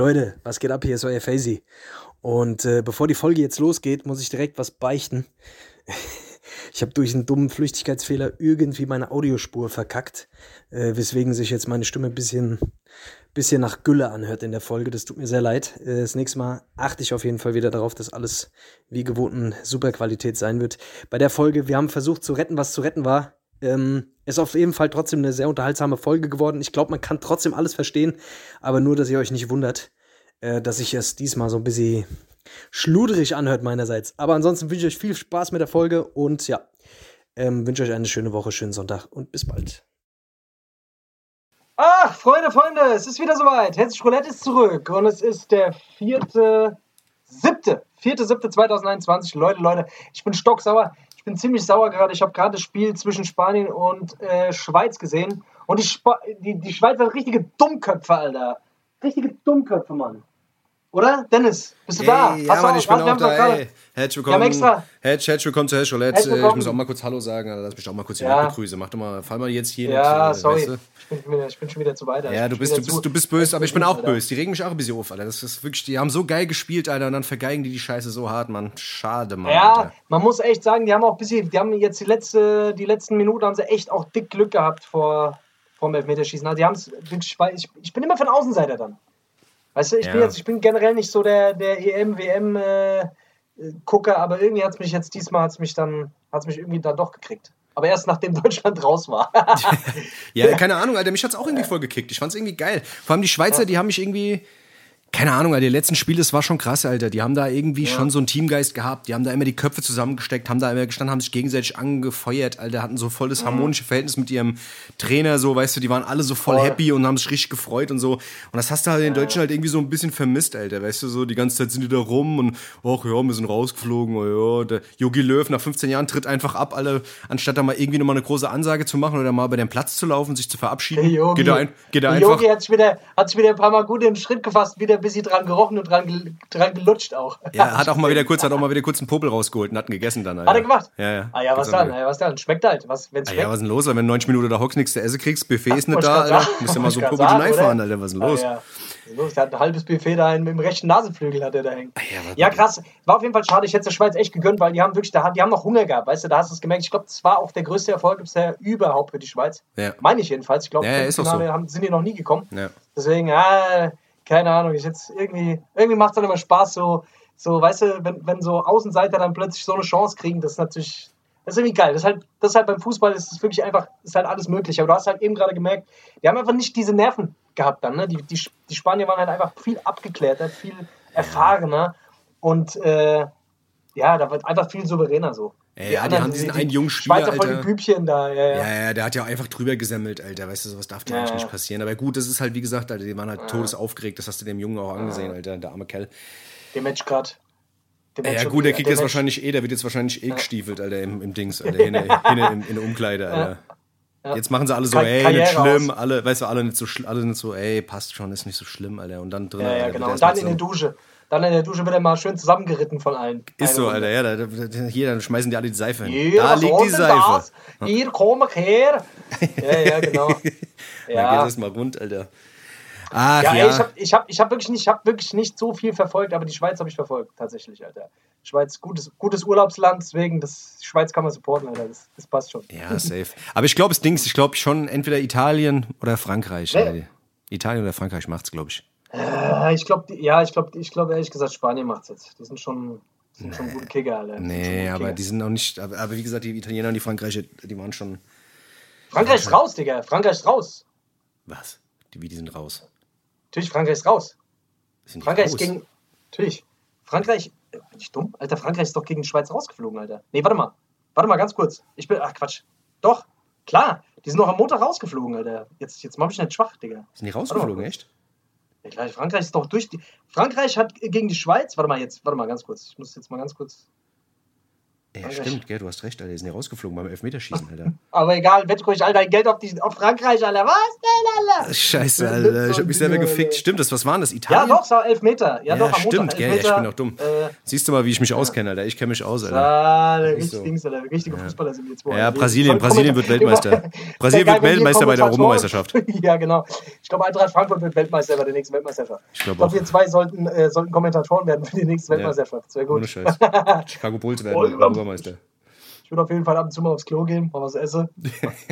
Leute, was geht ab? Hier ist euer Faisy. Und äh, bevor die Folge jetzt losgeht, muss ich direkt was beichten. Ich habe durch einen dummen Flüchtigkeitsfehler irgendwie meine Audiospur verkackt, äh, weswegen sich jetzt meine Stimme ein bisschen, bisschen nach Gülle anhört in der Folge. Das tut mir sehr leid. Äh, das nächste Mal achte ich auf jeden Fall wieder darauf, dass alles wie gewohnt in Superqualität sein wird. Bei der Folge, wir haben versucht zu retten, was zu retten war. Ähm, ist auf jeden Fall trotzdem eine sehr unterhaltsame Folge geworden. Ich glaube, man kann trotzdem alles verstehen, aber nur, dass ihr euch nicht wundert, äh, dass sich es diesmal so ein bisschen schludrig anhört meinerseits. Aber ansonsten wünsche ich euch viel Spaß mit der Folge und ja, ähm, wünsche euch eine schöne Woche, schönen Sonntag und bis bald. Ach, Freunde, Freunde, es ist wieder soweit. Herzlich Roulette ist zurück und es ist der vierte, siebte, vierte, siebte 2021. Leute, Leute, ich bin stocksauer. Ich bin ziemlich sauer gerade. Ich habe gerade das Spiel zwischen Spanien und äh, Schweiz gesehen und die, Sp die, die Schweiz hat richtige Dummköpfe, Alter. Richtige Dummköpfe, Mann. Oder? Dennis, bist du da? Ja, Hast Mann, ich bin auch doch da. Ey. Haben willkommen. Herzlich, herzlich willkommen zu Herzlich Roulette. Herzlich Äh, Ich muss auch mal kurz Hallo sagen. Lass mich auch mal kurz hier Ja. begrüßen. Mach doch mal, fall mal jetzt hier Ja, äh, sorry. weißt du? Ich, bin schon wieder, ich bin schon wieder zu weit. Ja, du bist, du bist, du bist böse, aber ich bin auch böse. Die regen mich auch ein bisschen auf, Alter. Das ist wirklich, die haben so geil gespielt, Alter, und dann vergeigen die die Scheiße so hart, Mann. Schade, Mann. Ja, Alter. man muss echt sagen, die haben auch ein bisschen, die haben jetzt die, letzte, die letzten Minuten haben sie echt auch dick Glück gehabt vor, vor dem Elfmeterschießen. Also die haben es wirklich, weil ich, ich bin immer von Außenseiter dann. Weißt du, ich bin Ja. jetzt, ich bin generell nicht so der, der EM, WM äh, Gucker, aber irgendwie hat es mich jetzt diesmal hat's mich dann, hat's mich irgendwie dann doch gekriegt. Aber erst nachdem Deutschland raus war. Ja, keine Ahnung, Alter. Mich hat's auch irgendwie voll gekickt. Ich fand's irgendwie geil. Vor allem die Schweizer, die haben mich irgendwie. Keine Ahnung, Alter, die letzten Spiele, das war schon krass, Alter. Die haben da irgendwie schon so einen Teamgeist gehabt. Die haben da immer die Köpfe zusammengesteckt, haben da immer gestanden, haben sich gegenseitig angefeuert, Alter. Hatten so voll das harmonische Verhältnis mit ihrem Trainer, so, weißt du, die waren alle so voll Voll. happy und haben sich richtig gefreut und so. Und das hast du halt in Deutschland halt irgendwie so ein bisschen vermisst, Alter. Weißt du, so die ganze Zeit sind die da rum und, ach ja, wir sind rausgeflogen, oh ja. Der Jogi Löw nach 15 Jahren tritt einfach ab, alle, anstatt da mal irgendwie nochmal eine große Ansage zu machen oder mal bei dem Platz zu laufen, sich zu verabschieden. Der Yogi, Geht er, ein, geht er der einfach. Yogi hat sich, wieder, wieder ein paar Mal gut in den Schritt gefasst, wieder ein bisschen dran gerochen und dran, gel- dran gelutscht auch. Ja, hat auch mal wieder kurz, hat auch mal wieder kurz einen Popel rausgeholt und hat ihn gegessen dann. Alter. Hat er gemacht? Ja, ja. Ah ja, was dann? Ah, ja, was dann? Schmeckt halt. Was, wenn's Ah, schmeckt. ja, was ist denn los? Wenn du 90 Minuten da hockst, nichts zu essen kriegst, Buffet ist nicht da, Alter. Musst du mal so ein Popel grad einfahren, Alter. Was ist denn Ah, los? ja. Was ist los? Der hat ein halbes Buffet da im, im rechten Nasenflügel hat er da hängen. Ah, ja, Ja, krass. War auf jeden Fall schade. Ich hätte es der Schweiz echt gegönnt, weil die haben wirklich, da- die haben noch Hunger gehabt. Weißt du, da hast du es gemerkt. Ich glaube, das war auch der größte Erfolg bisher überhaupt für die Schweiz. Ja. Meine ich jedenfalls. Ich glaube, Ja, ja, sind die noch nie gekommen. Ja. Deswegen, ja, keine Ahnung. Ich jetzt irgendwie, irgendwie macht es dann immer Spaß, so, so, weißt du, wenn, wenn so Außenseiter dann plötzlich so eine Chance kriegen, das ist natürlich, das ist irgendwie geil. Das ist halt, das ist halt beim Fußball ist es wirklich einfach, ist halt alles möglich. Aber du hast halt eben gerade gemerkt, die haben einfach nicht diese Nerven gehabt dann. Ne? Die, die, die Spanier waren halt einfach viel abgeklärter, viel erfahrener und äh, ja, da wird einfach viel souveräner so. Ja, ja, die haben diesen einen jungen Spieler, Schweizer voll Alter. die Bübchen da, ja, ja. Ja, ja, der hat ja auch einfach drüber gesemmelt, Alter. Weißt du, sowas darf dir Ja, eigentlich ja. nicht passieren. Aber gut, das ist halt, wie gesagt, Alter, die waren halt todesaufgeregt. Das hast du dem Jungen auch angesehen, Alter, der arme Kerl. Der Match Ja, gut, der kriegt jetzt Match- wahrscheinlich eh, der wird jetzt wahrscheinlich eh gestiefelt, Alter, im, im Dings, Alter, in, in, in, der Umkleide, Alter. Ja. Jetzt machen sie alle so, Ka- ey, Karriere nicht schlimm, aus. alle, weißt du, alle nicht so, alle nicht so, ey, passt schon, ist nicht so schlimm, Alter. Und dann drin, Ja, ja, Alter, genau. Und dann in der Dusche. Dann in der Dusche wird er mal schön zusammengeritten von allen. Ist so. Alter, ja, da, da, hier, dann schmeißen die alle die Seife hin. Hier, da liegt die Seife. das? Hier, komm her. Ja, ja, genau. Dann geht Ja, das mal rund, Alter. Ach ja, ja. ey, ich habe ich hab, ich hab wirklich, nicht- ich hab wirklich nicht so viel verfolgt, aber die Schweiz habe ich verfolgt, tatsächlich, Alter. Schweiz, gutes, gutes Urlaubsland, deswegen, das, die Schweiz kann man supporten, Alter. Das, das passt schon. Ja, safe. Aber ich glaube, es Dings, ich glaube schon entweder Italien oder Frankreich. Nee. Italien oder Frankreich macht's, glaube ich. Äh, ich glaube, ja, ich glaube, ich glaube ehrlich gesagt, Spanien macht's jetzt. Die sind schon, die sind schon gute Kicker, Alter. Die Nee, aber Kicker. die sind noch nicht, aber, aber wie gesagt, die Italiener und die Frankreicher, die waren schon, Frankreich ist raus, Digga. Frankreich ist raus. was? Die, wie, die sind raus. Natürlich, Frankreich ist raus. Sind Frankreich raus? ist gegen. Natürlich. Frankreich. äh, Bin ich dumm? Alter, Frankreich ist doch gegen die Schweiz rausgeflogen, Alter. Nee, warte mal. Warte mal ganz kurz. Ich bin. Ach, Quatsch. Doch. Klar. Die sind noch am Montag rausgeflogen, Alter. Jetzt, jetzt mach ich nicht schwach, Digga. Sind die rausgeflogen, echt? Frankreich ist doch durch die. Frankreich hat gegen die Schweiz. Warte mal jetzt. Warte mal ganz kurz. Ich muss jetzt mal ganz kurz. Ja, stimmt, gell, du hast recht, Alter. Die sind ja rausgeflogen beim Elfmeterschießen, Alter. Aber egal, wett ruhig all dein Geld auf, die, auf Frankreich, Alter. Was denn, Alter? Scheiße, Alter. Ich hab mich selber gefickt. Stimmt das? Was waren das? Ja, Italien? doch, es war Elfmeter. Ja, Ja, doch, am stimmt, Montag gell. Ja, ich bin doch dumm. Äh, Siehst du mal, wie ich mich auskenne, Alter. Ich kenne mich aus, Alter. Ah, richtig so. Dings, Alter. Richtige Fußballer sind wir jetzt wohl. Ja, Wir- Brasilien, Brasilien wird Weltmeister. Brasilien wird Weltmeister bei der Europameisterschaft. ja, genau. Ich glaube, Eintracht Frankfurt wird Weltmeister bei der nächsten Weltmeisterschaft. Ich glaub glaube, auch. wir zwei sollten, äh, sollten Kommentatoren werden für die nächste Ja. Weltmeisterschaft. Das wäre Ohne gut. Scheiß. Chicago Bulls werden Voll Europameister. Ich würde auf jeden Fall ab und zu mal aufs Klo gehen, mal was essen.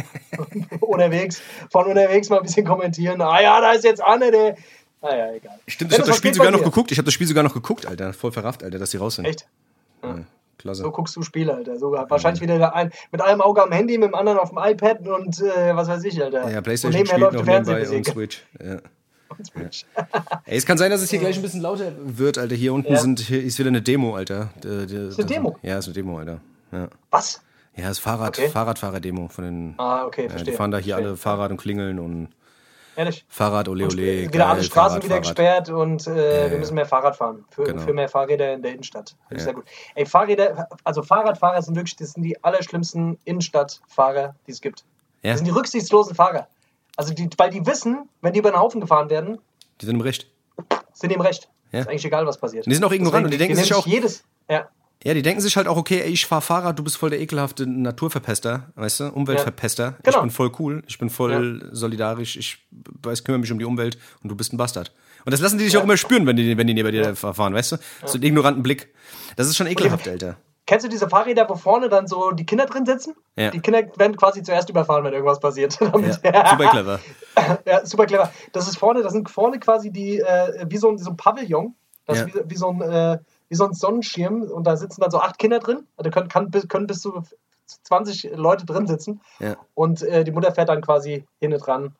unterwegs, von unterwegs mal ein bisschen kommentieren. Ah ja, da ist jetzt Anne, der. Naja, egal. Stimmt, ich habe das Spiel sogar noch geguckt. Ich habe das Spiel sogar noch geguckt, Alter. Voll verrafft, Alter, dass die raus sind. Echt? Ja, klasse. So guckst du Spiele, Alter. So, wahrscheinlich wieder da ein, mit einem Auge am Handy, mit dem anderen auf dem iPad und äh, was weiß ich, Alter. Ja, und Playstation nebenher spielt läuft noch nebenbei und. Switch. Ja. Ey, es kann sein, dass es hier gleich ein bisschen lauter wird, Alter. Hier unten Ja. sind, hier ist wieder eine Demo, Alter. Ist eine Demo? Ja, ist eine Demo, Alter. Ja, Was? ja ist Fahrrad, Okay. Fahrradfahrer-Demo von den. Ah, okay, ja, verstehe. die fahren da hier verstehe. alle Fahrrad und klingeln und Ehrlich? Fahrrad, ole ole. wieder geil, alle Straßen Fahrrad, wieder Fahrrad. gesperrt und äh, ja. wir müssen mehr Fahrrad fahren. Für, Genau. für mehr Fahrräder in der Innenstadt. Finde ich. Sehr gut. Ey, Fahrräder, also Fahrradfahrer sind wirklich, das sind die allerschlimmsten Innenstadtfahrer, die es gibt. Ja. Das sind die rücksichtslosen Fahrer. Also die, weil die wissen, wenn die über den Haufen gefahren werden, Die sind im Recht. sind die im Recht. Ja. Ist eigentlich egal, was passiert. Die sind auch ignorant und die denken nehmen sich auch- jedes. Ja, Ja, die denken sich halt auch, okay, ey, ich fahr Fahrrad, du bist voll der ekelhafte Naturverpester, weißt du, Umweltverpester. Ich Genau. bin voll cool, ich bin voll solidarisch, ich weiß, kümmere mich um die Umwelt und du bist ein Bastard. Und das lassen die dich auch immer spüren, wenn die, wenn die neben dir fahren, weißt du? So einen ignoranten Blick. Das ist schon ekelhaft, Alter. Kennst du diese Fahrräder, wo vorne dann so die Kinder drin sitzen? Ja. Die Kinder werden quasi zuerst überfahren, wenn irgendwas passiert. Ja, super clever. ja, super clever. Das ist vorne, das sind vorne quasi die, äh, wie so ein, so ein Pavillon. Das Ja. ist wie, wie, so ein, äh, wie so ein Sonnenschirm und da sitzen dann so acht Kinder drin. Da können, kann, bis- können bis zu 20 Leute drin sitzen. Ja. Und äh, die Mutter fährt dann quasi hinten dran.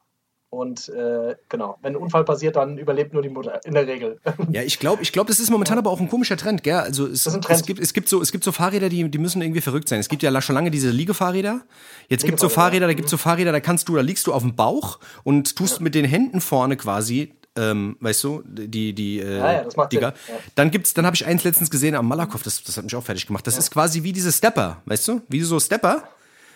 Und äh, genau, wenn ein Unfall passiert, dann überlebt nur die Mutter in der Regel. Ja, ich glaube, ich glaub, das ist momentan aber auch ein komischer Trend, gell? Also es, Das ist ein Trend. es, gibt, es, gibt so, es gibt so Fahrräder, die, die müssen irgendwie verrückt sein. Es gibt ja schon lange diese Liegefahrräder. Jetzt gibt es so Fahrräder, da gibt es so Fahrräder, da kannst du, da liegst du auf dem Bauch und tust mit den Händen vorne quasi, ähm, weißt du, die, die, äh, Ja, ja, das macht die Sinn, Ga- ja. Dann gibt's, dann habe ich eins letztens gesehen am Malakoff, das, das hat mich auch fertig gemacht. Das ist quasi wie diese Stepper, weißt du? Wie so Stepper.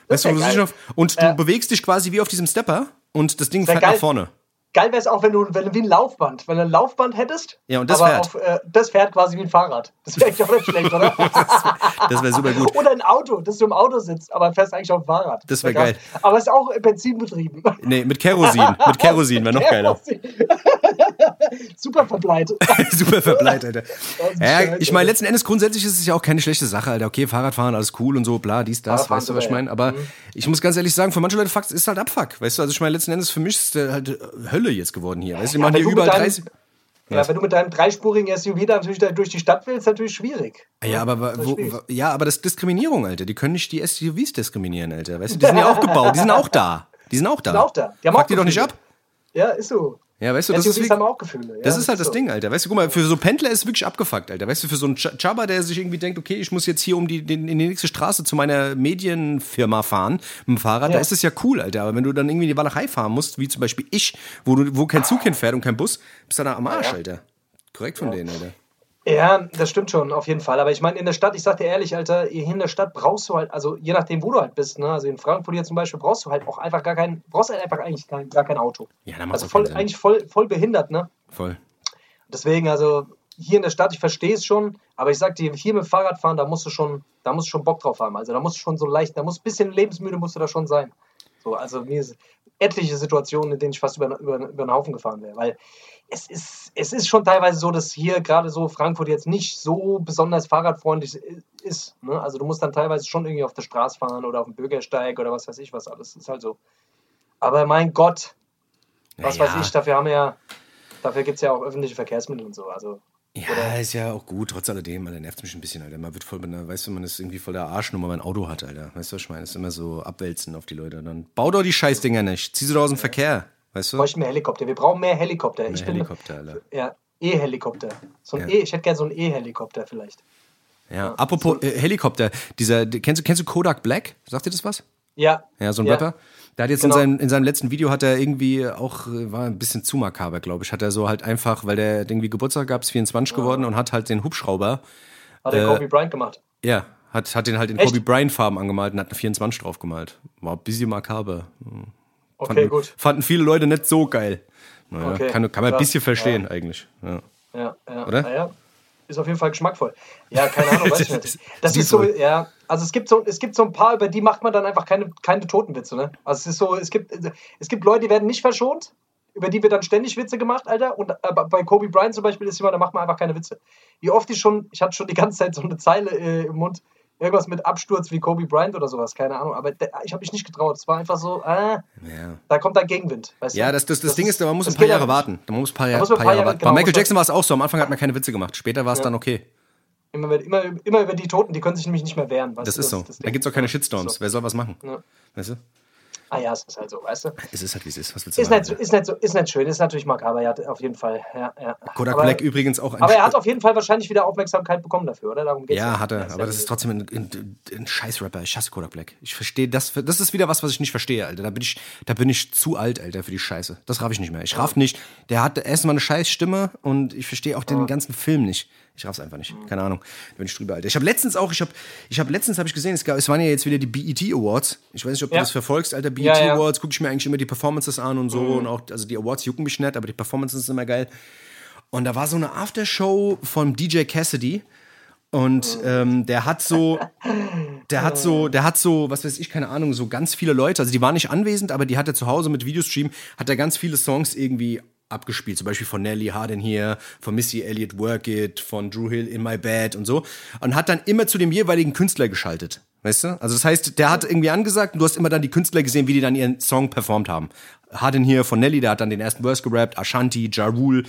Weißt du, du auf, und du Ja. bewegst dich quasi wie auf diesem Stepper und das Ding fährt nach vorne. Geil wäre es auch, wenn du, wenn du wie ein Laufband, wenn du ein Laufband hättest. Ja, und das aber fährt. Auf, äh, das fährt quasi wie ein Fahrrad. Das wäre eigentlich auch nicht schlecht, oder? Das wäre super gut. Oder ein Auto, dass du im Auto sitzt, aber fährst eigentlich auf dem Fahrrad. Das wär krass. geil. Aber es ist auch benzinbetrieben. Nee, mit Kerosin. Mit Kerosin wäre noch geiler. Super verbleitet. Super verbleit, Alter. Ja, ich meine, letzten Endes grundsätzlich ist es ja auch keine schlechte Sache, Alter. Okay, Fahrradfahren, alles cool und so, bla, dies, das, weißt du, was ich meine? Aber Mhm. ich muss ganz ehrlich sagen, für manche Leute ist halt Abfuck, weißt du? Also ich meine, letzten Endes für mich ist der halt äh, Hölle jetzt geworden hier. Weißt du, die Ja, machen wenn hier du mit überall deinem- 30. Ja, wenn du mit deinem dreispurigen SUV da natürlich durch die Stadt willst, ist natürlich schwierig. Ja, aber wa- Das ist wo, schwierig. ja, aber das ist Diskriminierung, Alter. Die können nicht die SUVs diskriminieren, Alter. Weißt du, die sind ja auch gebaut, die sind auch da. Die sind auch da. sind auch da. Die haben Fuck die doch nicht ab. Ja, ist so. Ja, weißt du, das SUVs ist wie, haben auch Gefühle. Ja, Das ist halt das so. Ding, Alter. Weißt du, guck mal, für so Pendler ist es wirklich abgefuckt, Alter. Weißt du, für so einen Ch- Chaba, der sich irgendwie denkt, okay, ich muss jetzt hier um die, den, in die nächste Straße zu meiner Medienfirma fahren mit dem Fahrrad, Ja. da ist es ja cool, Alter. Aber wenn du dann irgendwie in die Walachei fahren musst, wie zum Beispiel ich, wo, du, wo kein Zug hinfährt und kein Bus, bist du da am Arsch, Ja. Alter. Korrekt von denen, Alter. Ja, das stimmt schon, auf jeden Fall. Aber ich meine, in der Stadt, ich sag dir ehrlich, Alter, hier in der Stadt brauchst du halt, also je nachdem, wo du halt bist, ne? also in Frankfurt hier zum Beispiel, brauchst du halt auch einfach gar kein, brauchst halt einfach eigentlich kein, gar kein Auto. Ja, da Also voll, eigentlich voll, voll behindert, ne? Voll. Deswegen, also hier in der Stadt, ich verstehe es schon, aber ich sag dir, hier mit dem Fahrrad fahren, da musst du schon, da musst du schon Bock drauf haben. Also da musst du schon so leicht, da muss ein bisschen lebensmüde musst du da schon sein. So, also mir ist etliche Situationen, in denen ich fast über, über, über den Haufen gefahren wäre. Weil es ist, es ist schon teilweise so, dass hier gerade so Frankfurt jetzt nicht so besonders fahrradfreundlich ist. Ne? Also du musst dann teilweise schon irgendwie auf der Straße fahren oder auf dem Bürgersteig oder was weiß ich was alles. Ist halt so. Aber mein Gott, was Naja. weiß ich, dafür haben wir ja, dafür gibt es ja auch öffentliche Verkehrsmittel und so. Also Ja, ist ja auch gut, trotz alledem, Alter, nervt mich ein bisschen, Alter. Man wird voll, weißt du, man ist irgendwie voll der Arschnummer, wenn man ein Auto hat, Alter. Weißt du, was ich meine? ist immer so abwälzen auf die Leute. Dann bau doch die Scheißdinger nicht. Zieh sie doch aus dem Verkehr, weißt du? bräuchten mehr Helikopter. Wir brauchen mehr Helikopter. Mehr ich bin, Helikopter, Alter. Ja, E-Helikopter. So ein Ja. E, ich hätte gerne so einen E-Helikopter vielleicht. Ja, apropos äh, Helikopter, dieser, kennst du, kennst du Kodak Black? Sagt dir das was? Ja. Ja, so ein Ja. Rapper. Der hat jetzt Genau. in, seinem, in seinem letzten Video hat er irgendwie auch, äh, war ein bisschen zu makaber, glaube ich, hat er so halt einfach, weil der irgendwie Geburtstag gab, ist 24 geworden und hat halt den Hubschrauber, Hat der Äh, Kobe Bryant gemacht. ja, Hat, hat den halt in Echt? Kobe Bryant-Farben angemalt und hat eine 24 drauf gemalt. War ein bisschen makaber. Okay, Fanden, gut. Fanden viele Leute nicht so geil. Naja, Okay, kann, kann man ein krass. bisschen verstehen, eigentlich. Ja. Ja, ja. Oder? Naja, ist auf jeden Fall geschmackvoll. Ja, keine Ahnung, weiß ich nicht. Das ist so, so. ja, also es gibt so, es gibt so ein paar, über die macht man dann einfach keine, keine Totenwitze, ne? Also es ist so, es gibt, es gibt Leute, die werden nicht verschont, über die wird dann ständig Witze gemacht, Alter. Und äh, bei Kobe Bryant zum Beispiel ist jemand, da macht man einfach keine Witze. Wie oft ich schon, ich hatte schon die ganze Zeit so eine Zeile äh, im Mund, irgendwas mit Absturz wie Kobe Bryant oder sowas, keine Ahnung. Aber ich habe mich nicht getraut. Es war einfach so, äh, Ja. da kommt dann Gegenwind. Weißt Ja, du? das, das, das, Ding ist, man muss das ein paar Jahre warten. Man muss ein paar, Jahr, muss man paar ein paar Jahre warten. genau, Bei Michael Jackson war es auch so. Am Anfang hat man keine Witze gemacht. Später war es dann okay. Immer, über- immer, immer über die Toten, die können sich nämlich nicht mehr wehren. Das du? ist so. das Da Ding. gibt es auch keine Shitstorms. So. Wer soll was machen? Ja. Weißt du? Ah ja, es ist halt so, weißt du? Es ist halt, wie es ist. Was willst du Ist machen? nicht, so, ist, nicht so, ist nicht schön, ist natürlich makaber, ja, auf jeden Fall. Ja, ja. Kodak aber, Black übrigens auch ein aber er hat auf jeden Fall wahrscheinlich wieder Aufmerksamkeit bekommen dafür, oder? Darum geht's Ja, hat er. Aber ja das ist trotzdem ein, ein, ein Scheiß-Rapper. Ich hasse Kodak Black. Ich verstehe das. Das ist wieder was, was ich nicht verstehe, Alter. Da bin ich, da bin ich zu alt, Alter, für die Scheiße. Das raff ich nicht mehr. Ich raff nicht. Der hat erstmal eine scheiß Stimme und ich verstehe auch den ganzen Film nicht. Ich raff's einfach nicht. Keine Ahnung. Da bin ich drüber, Alter. Ich habe letztens auch, ich habe, ich habe letztens habe ich gesehen, es, gab, es waren ja jetzt wieder die BET Awards. Ich weiß nicht, ob du Ja. das verfolgst, Alter. BET Ja, ja. Awards, gucke ich mir eigentlich immer die Performances an und so und auch, also die Awards jucken mich nicht, aber die Performances sind immer geil. Und da war so eine Aftershow von DJ Cassidy. Und ähm, der hat so, der hat so, der hat so, was weiß ich, keine Ahnung, so ganz viele Leute. Also die waren nicht anwesend, aber die hat er zu Hause mit Videostream, hat er ganz viele Songs irgendwie abgespielt. Zum Beispiel von Nelly Hard in Here, von Missy Elliott Work It, von Drew Hill In My Bed und so. Und hat dann immer zu dem jeweiligen Künstler geschaltet. Weißt du? Also das heißt, der hat irgendwie angesagt und du hast immer dann die Künstler gesehen, wie die dann ihren Song performt haben. Hard in Here von Nelly, der hat dann den ersten Verse gerappt, Ashanti, Ja Rule.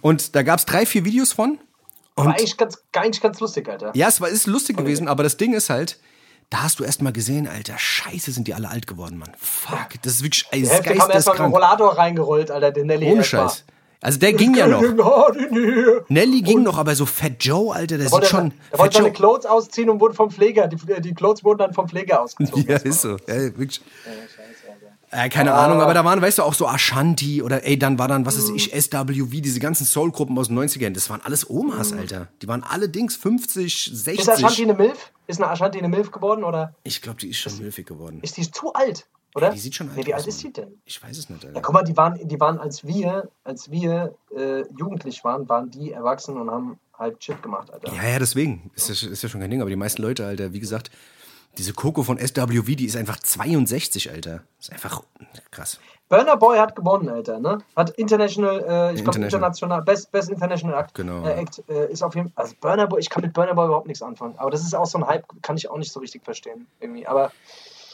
Und da gab's drei, vier Videos von. War eigentlich ganz, eigentlich ganz lustig, Alter. Ja, es war ist lustig gewesen, aber das Ding ist halt, da hast du erst mal gesehen, Alter, scheiße, sind die alle alt geworden, Mann. Fuck, das ist wirklich ey, ist Hälfte kam erstmal geisteskrank. Rollator reingerollt, Alter, den Nelly Ohne erstmal. Scheiß. Also der ging ja noch. Der Nelly ging noch, aber so Fat Joe, Alter, der sieht wollte, schon. der wollte seine. Clothes ausziehen und wurde vom Pfleger, die, die Clothes wurden dann vom Pfleger ausgezogen. Ja, ist so. Ja, wirklich. Äh, keine Ahnung, aber da waren, weißt du, auch so Ashanti oder ey, dann war dann, was weiß ich, SWV, diese ganzen Soul-Gruppen aus den 90ern, das waren alles Omas, Alter. Die waren alle Dings 50, Ist Ashanti 60. eine Milf? Ist eine Ashanti eine Milf geworden oder Ich glaube, die ist schon milfig geworden. ist die zu alt? Oder? Die sieht schon alt nee, wie alt ist die denn? Ich weiß es nicht, Ja, Alter. guck mal, die waren, die waren, als wir, als wir äh, jugendlich waren, waren die erwachsen und haben halt Shit gemacht, Alter. Ja, ja, deswegen. Ist ja, ist ja schon kein Ding. Aber die meisten Leute, Alter, wie gesagt, diese Coco von SWV, die ist einfach 62, Alter. Ist einfach krass. Burner Boy hat gewonnen, Alter, ne? Hat international, äh, ich glaube International. Best, Best International Act, Genau. äh, Act äh, ist auf jeden Fall, also Burner Boy, ich kann mit Burner Boy überhaupt nichts anfangen, aber das ist auch so ein Hype, kann ich auch nicht so richtig verstehen, irgendwie, aber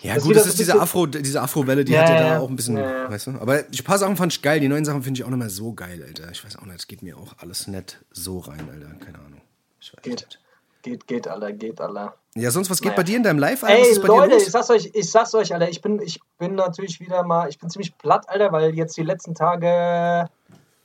Ja, Das gut, das ist diese Afro, diese Afro-Welle, die Ja, hat ja, ja, da auch ein bisschen, Ja, weißt du? Aber ein paar Sachen fand ich geil, die neuen Sachen finde ich auch nicht mehr so geil, Alter. Ich weiß auch nicht, es geht mir auch alles nicht so rein, Alter. Keine Ahnung. Ich weiß geht, nicht. geht, geht, Alter, geht, Alter. Ja, sonst, was geht Naja. bei dir in deinem Live, Alter? Was Ey, ist bei Leute, dir ich los? sag's euch, ich sag's euch, Alter, ich bin, ich bin natürlich wieder mal, ich bin ziemlich platt, Alter, weil jetzt die letzten Tage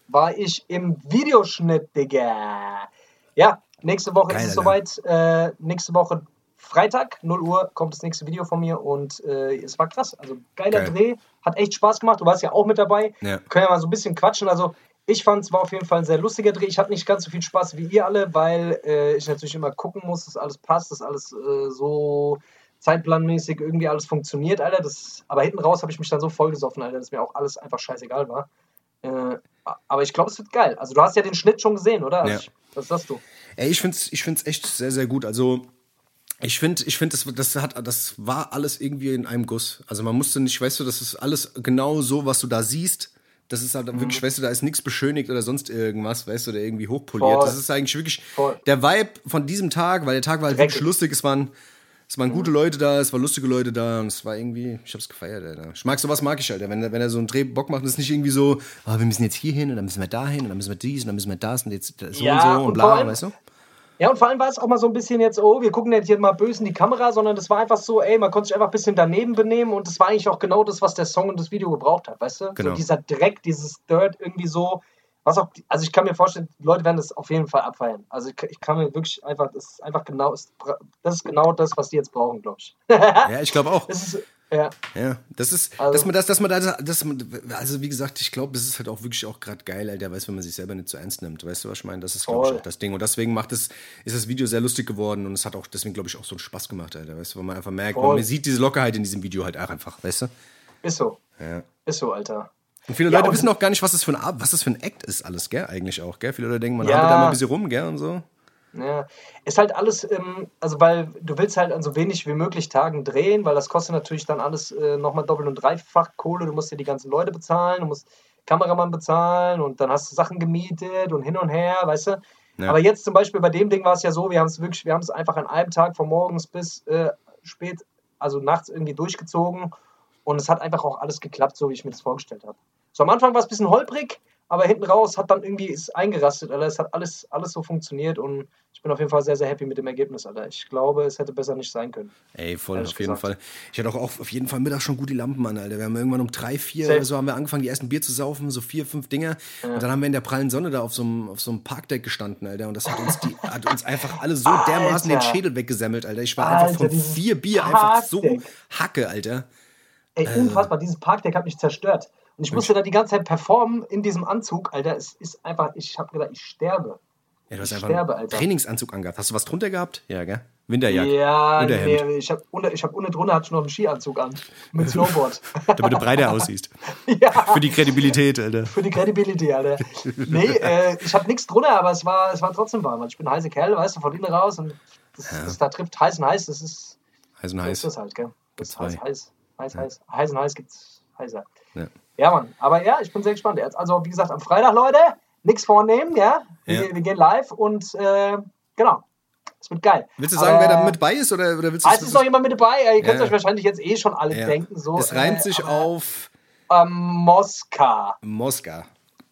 war ich im Videoschnitt, Digga. Ja, nächste Woche Geil, ist es soweit. Äh, nächste Woche Freitag, 0 Uhr, kommt das nächste Video von mir und äh, es war krass. Also geiler Geil. Dreh, hat echt Spaß gemacht. Du warst ja auch mit dabei. Ja. Können ja mal so ein bisschen quatschen. Also ich fand es war auf jeden Fall ein sehr lustiger Dreh. Ich hatte nicht ganz so viel Spaß wie ihr alle, weil äh, ich natürlich immer gucken muss, dass alles passt, dass alles äh, so zeitplanmäßig irgendwie alles funktioniert, Alter. Das, aber hinten raus habe ich mich dann so vollgesoffen, Alter, dass mir auch alles einfach scheißegal war. Äh, aber ich glaube, es wird geil. Also du hast ja den Schnitt schon gesehen, oder? Also Ja. ich, was sagst du? Ey, ich find's, ich find's echt sehr, sehr gut. Also, ich finde, ich find, das, das, hat, das war alles irgendwie in einem Guss. Also, man musste nicht, weißt du, das ist alles genau so, was du da siehst. Das ist halt Mhm. wirklich, weißt du, da ist nichts beschönigt oder sonst irgendwas, weißt du, oder irgendwie hochpoliert. Voll. Das ist eigentlich wirklich Voll. der Vibe von diesem Tag, weil der Tag war halt Dreckig. wirklich lustig. Es waren, es waren gute Leute da, es waren lustige Leute da und es war irgendwie, ich hab's gefeiert, Alter. Ich mag sowas, mag ich, Alter. Wenn, er- wenn er so einen Dreh Bock macht, ist nicht irgendwie so, ah, wir müssen jetzt hier hin und dann müssen wir da hin und dann müssen wir dies und dann müssen wir das und jetzt so Ja, und so und und bla, allem- weißt du? Ja, und vor allem war es auch mal so ein bisschen jetzt, oh, wir gucken jetzt hier mal böse in die Kamera, sondern das war einfach so, ey, man konnte sich einfach ein bisschen daneben benehmen und das war eigentlich auch genau das, was der Song und das Video gebraucht hat, weißt du? Genau. So dieser Dreck, dieses Dirt irgendwie so, was auch, also ich kann mir vorstellen, die Leute werden das auf jeden Fall abfeiern. Also ich, ich kann mir wirklich einfach, das ist einfach genau, das ist genau das, was die jetzt brauchen, glaube ich. Ja, ich glaube auch. Das ist, Ja. Ja, das ist, Also- dass man das, dass man da, dass man, also wie gesagt, ich glaube, es ist halt auch wirklich auch gerade geil, Alter, weißt, wenn man sich selber nicht so ernst nimmt, weißt du, was ich meine? Das ist, glaube ich, auch das Ding. Und deswegen macht es, ist das Video sehr lustig geworden und es hat auch, deswegen glaube ich, auch so einen Spaß gemacht, Alter, weißt du, weil man einfach merkt, man sieht diese Lockerheit in diesem Video halt auch einfach, weißt du? Ist so. Ja. Ist so, Alter. Und viele Ja, Leute und- wissen auch gar nicht, was das für ein, was das für ein Act ist, alles, gell, eigentlich auch, gell? Viele Leute denken, man Ja. hampelt da mal ein bisschen rum, gell, und so. Ja, ist halt alles, ähm, also weil du willst halt an so wenig wie möglich Tagen drehen, weil das kostet natürlich dann alles äh, nochmal doppelt und dreifach Kohle. Du musst dir die ganzen Leute bezahlen, du musst Kameramann bezahlen und dann hast du Sachen gemietet und hin und her, weißt du. Ja. Aber jetzt zum Beispiel bei dem Ding war es ja so, wir haben es wirklich, wir haben es einfach an einem Tag von morgens bis äh, spät, also nachts irgendwie durchgezogen und es hat einfach auch alles geklappt, so wie ich mir das vorgestellt habe. So am Anfang war es ein bisschen holprig, aber hinten raus hat dann irgendwie ist eingerastet, Alter. Es hat alles, alles so funktioniert und ich bin auf jeden Fall sehr, sehr happy mit dem Ergebnis, Alter. Ich glaube, es hätte besser nicht sein können. Ey, voll, auf jeden gesagt. Fall. Ich hatte auch auf auf jeden Fall Mittag schon gut die Lampen an, Alter. Wir haben irgendwann um drei, vier Safe. oder so haben wir angefangen, die ersten Bier zu saufen, so vier, fünf Dinger. Und dann haben wir in der prallen Sonne da auf so einem, auf so einem Parkdeck gestanden, Alter. Und das hat uns, die, hat uns einfach alle so dermaßen den Alter. Schädel weggesemmelt, Alter. Ich war einfach Alter, von dieses vier Bier einfach so Parkdeck. Hacke, Alter. Ey, Äh. unfassbar, dieses Parkdeck hat mich zerstört. Und ich musste da die ganze Zeit performen in diesem Anzug, Alter. Es ist einfach, ich habe gedacht, ich sterbe. Ja, du hast Ich einfach sterbe, einen. Trainingsanzug angehabt. Hast du was drunter gehabt? Ja, gell? Winterjacke. Ja, Winterhemd. nee, ich habe unter, hab unten drunter hatte ich noch einen Skianzug an. Mit Snowboard. Damit du breiter aussiehst. ja. Für die Kredibilität, Alter. Für die Credibility, Alter. Nee, äh, ich habe nichts drunter, aber es war, es war trotzdem warm. Ich bin ein heißer Kerl, weißt du, von innen raus. Und das, das da trifft heiß und heiß, das ist, Heiß und so ist heiß. das halt, gell? Das ist heiß, heiß, heiß, heiß. Heiß und heiß gibt's heißer. Ja. Ja, Mann. Aber ja, ich bin sehr gespannt. Jetzt, Also, wie gesagt, am Freitag, Leute, nichts vornehmen, ja? Wir, Ja. wir gehen live und äh, genau. Es wird geil. Willst du sagen, Aber- wer da mit bei ist? Oder, oder willst du Ah, es ist noch jemand mit dabei. Ihr könnt Ja. euch wahrscheinlich jetzt eh schon alle Ja. denken. So, es reimt äh, sich auf Ähm, Moska. Moska.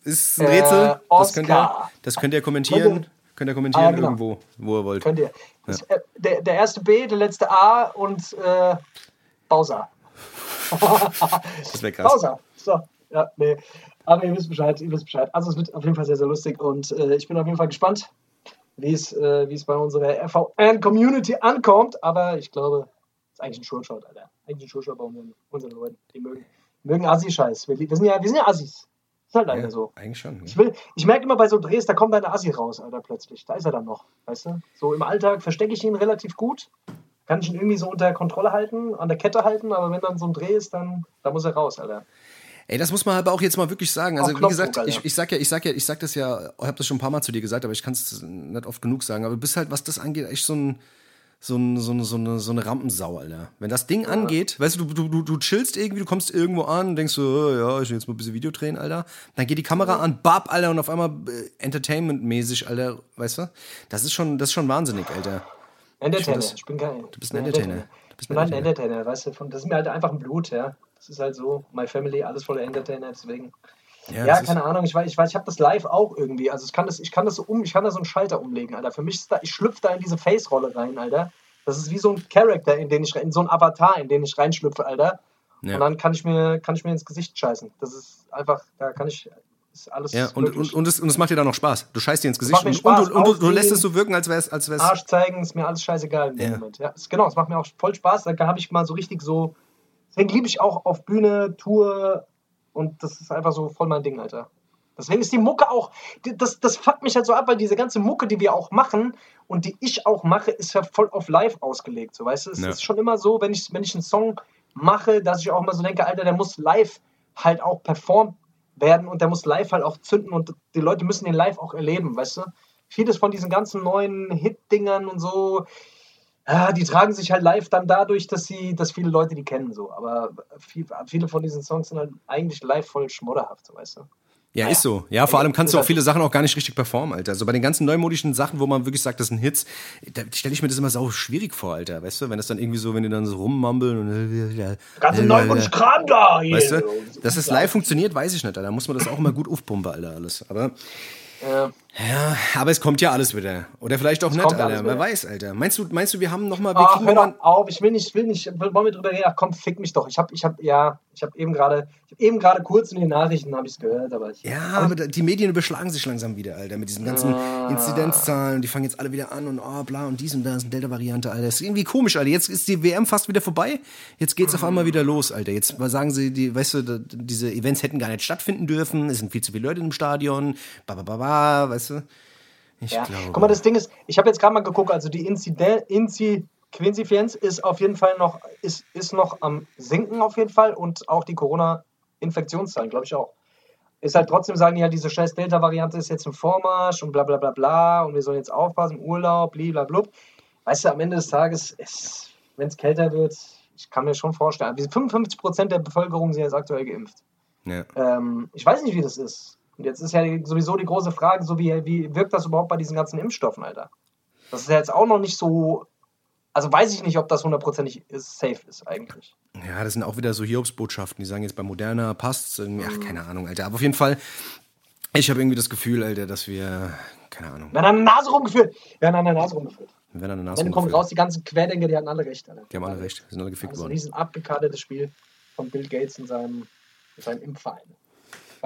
Ist ein Äh, Rätsel. das, könnt ihr, das könnt ihr kommentieren. Könnt Könnt ihr kommentieren Ah, genau. irgendwo, wo ihr wollt. Könnt ihr. Das, äh, der, der erste B, der letzte A und äh, Bowser. Das wäre krass. Bowser. So, ja, nee. Aber ihr wisst Bescheid, ihr wisst Bescheid. Also es wird auf jeden Fall sehr, sehr lustig und äh, ich bin auf jeden Fall gespannt, wie es, äh, wie es bei unserer FVN-Community ankommt. Aber ich glaube, es ist eigentlich ein Schulshot, Alter. Eigentlich ein Schulshot bei unseren, unseren Leuten. Die mögen, mögen Assi-Scheiß. Wir, wir, sind ja, wir sind ja Assis. Ist halt leider Ja, so. Eigentlich schon. Ich, Ja. will, ich merke immer bei so Drehs, da kommt eine Assi raus, Alter, plötzlich. Da ist er dann noch, weißt du? So im Alltag verstecke ich ihn relativ gut. Kann ich ihn irgendwie so unter Kontrolle halten, an der Kette halten, aber wenn dann so ein Dreh ist, dann da muss er raus, Alter. Ey, das muss man aber auch jetzt mal wirklich sagen. Also, wie gesagt, ich, ich sag ja, ich sag ja, ich sag das ja, ich habe das schon ein paar Mal zu dir gesagt, aber ich kann es nicht oft genug sagen. Aber du bist halt, was das angeht, echt so ein. So, ein, so, eine, so, eine, so eine Rampensau, Alter. Wenn das Ding angeht, weißt du, du, du, du chillst irgendwie, du kommst irgendwo an, denkst so, äh, ja, ich will jetzt mal ein bisschen Video drehen, Alter. Dann geht die Kamera an, bab, Alter, und auf einmal äh, Entertainment-mäßig, Alter, weißt du? Das ist schon, das ist schon wahnsinnig, Alter. Entertainer, das- ich, bin kein. du bist ein Entertainer. Du Ich bist bin ein Entertainer, weißt du? Das ist mir halt einfach ein Blut, ja. Das ist halt so, my family, alles voller Entertainer, deswegen. Ja, ist- keine Ahnung, ich weiß, ich weiß, ich habe das live auch irgendwie. Also ich kann das, ich kann das so um, ich kann da so einen Schalter umlegen, Alter. Für mich ist da, ich schlüpfe da in diese Face-Rolle rein, Alter. Das ist wie so ein Charakter, in den ich in so ein Avatar, in den ich reinschlüpfe, Alter. Ja. Und dann kann ich mir, kann ich mir ins Gesicht scheißen. Das ist einfach, da kann ich, ist alles Ja, und, und, und, es, und es macht dir dann noch Spaß. Du scheißt dir ins Gesicht und, Spaß, und, du, und du, lässt es so wirken, als wär's, als wär's. Arsch zeigen, ist mir alles scheißegal dem Ja. Moment. Ja, ist, genau, es macht mir auch voll Spaß. Da habe ich mal so richtig so. Deswegen liebe ich auch auf Bühne, Tour und das ist einfach so voll mein Ding, Alter. Deswegen ist die Mucke auch, das, das fuckt mich halt so ab, weil diese ganze Mucke, die wir auch machen und die ich auch mache, ist ja voll auf live ausgelegt. So, weißt du, es Ja. ist schon immer so, wenn ich, wenn ich einen Song mache, dass ich auch immer so denke, Alter, der muss live halt auch performt werden und der muss live halt auch zünden und die Leute müssen den live auch erleben, weißt du? Vieles von diesen ganzen neuen Hit-Dingern und so, ja, die tragen sich halt live dann dadurch, dass sie, dass viele Leute die kennen, so. Aber viel, viele von diesen Songs sind halt eigentlich live voll schmodderhaft, weißt du? Ja, ist so. Ja, vor allem kannst du auch viele Sachen auch gar nicht richtig performen, Alter. Also bei den ganzen neumodischen Sachen, wo man wirklich sagt, das sind Hits, da stelle ich mir das immer sau schwierig vor, Alter. Weißt du, wenn das dann irgendwie so, wenn die dann so rummambeln und Ganze neumodisch Kram da hier. Weißt du, dass das live funktioniert, weiß ich nicht, Alter. Da muss man das auch immer gut aufpumpen, Alter, alles. Aber Ja. Ja, aber es kommt ja alles wieder. Oder vielleicht auch nicht, kommt Alter. Wer weiß, Alter. Meinst du, meinst du, wir haben noch mal, wir Ach, kriegen hör doch auf, ich will nicht, ich will nicht, wollen wir drüber reden? Ach komm, fick mich doch. Ich hab, ich hab, ja, ich hab eben gerade, ich hab eben gerade kurz in den Nachrichten habe ich es gehört, aber ich, Ja, aber die Medien überschlagen sich langsam wieder, Alter, mit diesen ganzen Ah. Inzidenzzahlen. Die fangen jetzt alle wieder an und oh, bla und dies und das Delta-Variante, Alter. Das ist irgendwie komisch, Alter. Jetzt ist die WM fast wieder vorbei. Jetzt geht's auf einmal wieder los, Alter. Jetzt sagen sie, die, weißt du, diese Events hätten gar nicht stattfinden dürfen. Es sind viel zu viele Leute im Stadion. Ba, ba, ba, ba, weißt du? Ich ja. glaube. Guck mal, das Ding ist, ich habe jetzt gerade mal geguckt, also die Inziden- Inzidenz ist auf jeden Fall noch, ist, ist noch am sinken auf jeden Fall und auch die Corona-Infektionszahlen, glaube ich auch. Ist halt trotzdem, sagen die ja, diese scheiß Delta-Variante ist jetzt im Vormarsch und bla bla bla bla und wir sollen jetzt aufpassen, Urlaub, blablabla. Weißt du, am Ende des Tages, wenn es kälter wird, ich kann mir schon vorstellen, also 55 Prozent der Bevölkerung sind jetzt aktuell geimpft. ja. Ähm, ich weiß nicht, wie das ist. Und jetzt ist ja sowieso die große Frage, so wie, wie wirkt das überhaupt bei diesen ganzen Impfstoffen, Alter? Das ist ja jetzt auch noch nicht so. Also weiß ich nicht, ob das hundertprozentig safe ist eigentlich. ja, das sind auch wieder so Hiobsbotschaften. Die sagen jetzt bei Moderna passt's. irgendwie. Ach, keine Ahnung, Alter. Aber auf jeden Fall, ich habe irgendwie das Gefühl, Alter, dass wir, keine Ahnung, Wir haben an der Nase rumgeführt. Wir haben an der Nase rumgeführt. wir werden an der Nase Dann kommt raus, die ganzen Querdenker, die hatten alle recht, Alter. Die haben alle recht, sind alle gefickt Das ist ein worden. riesen abgekartetes Spiel von Bill Gates und seinem, seinem Impfverein.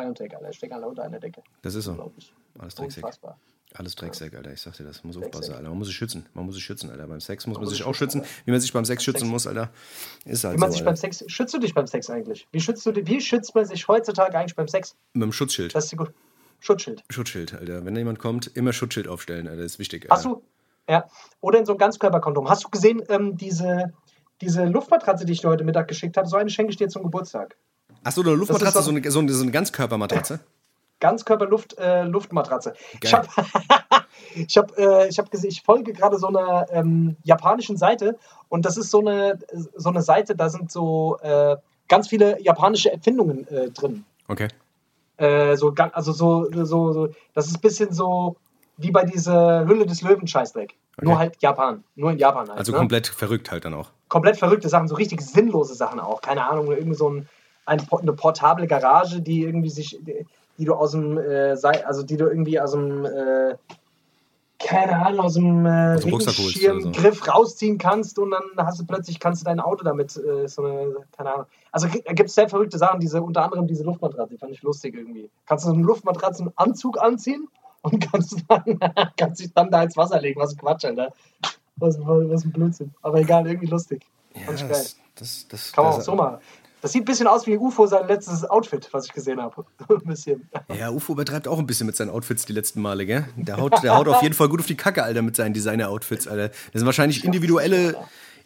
BioNTech, Alter. Stecken alle unter einer Decke. Das ist so. Alles Drecksack. Unfassbar. Alles Drecksack, Alter. Ich sag dir das. Man muss Drecksack. aufpassen, Alter. Man muss sich schützen. Man muss sich schützen, Alter. Beim Sex muss man muss sich auch schützen. schützen, Wie man sich beim Sex schützen Sex. muss, Alter. Ist halt Wie man so, sich beim Alter. Sex, schützt du dich beim Sex eigentlich? Wie schützt, du, wie schützt man sich heutzutage eigentlich beim Sex? Mit dem Schutzschild. Das ist gut. Schutzschild. Schutzschild, Alter. Wenn jemand kommt, immer Schutzschild aufstellen, Alter. Das ist wichtig, Alter. Hast du? Ja. Oder in so einem Ganzkörperkondom. Hast du gesehen, ähm, diese, diese Luftmatratze, die ich dir heute Mittag geschickt habe? So eine schenke ich dir zum Geburtstag. Achso, eine Luftmatratze, so eine, so eine, so eine Ganzkörpermatratze. Ganzkörperluft, äh, Luftmatratze. Ich habe ich hab, äh, ich hab gesehen, ich folge gerade so einer ähm, japanischen Seite und das ist so eine, so eine Seite, da sind so äh, ganz viele japanische Erfindungen äh, drin. Okay. Äh, so, also so, so, so, das ist ein bisschen so wie bei dieser Hülle des Löwen Scheißdreck. Nur halt Japan. Nur in Japan halt. Also ne? komplett verrückt halt dann auch. komplett verrückte Sachen, so richtig sinnlose Sachen auch. Keine Ahnung, irgendwie so ein, eine portable Garage, die irgendwie sich, die, du aus dem, äh, sei- also die du irgendwie aus dem, äh, keine Ahnung, aus dem äh, holst oder so. Regenschirmgriff rausziehen kannst und dann hast du plötzlich, kannst du dein Auto damit, äh, so eine, keine Ahnung. Also da gibt es sehr verrückte Sachen, diese, unter anderem diese Luftmatratze, die fand ich lustig irgendwie. Kannst du so einen Luftmatratzenanzug anziehen und kannst dann, kannst dich dann da ins Wasser legen, was ein Quatsch, Alter. Was, was ein Blödsinn. Aber egal, irgendwie lustig. Ja, das, das, das, Kann man auch so machen. Das sieht ein bisschen aus wie UFO sein letztes Outfit, was ich gesehen habe. ein bisschen. Ja, UFO übertreibt auch ein bisschen mit seinen Outfits die letzten Male, gell? Der haut, der haut auf jeden Fall gut auf die Kacke, Alter, mit seinen Designer-Outfits, Alter. Das sind wahrscheinlich individuelle,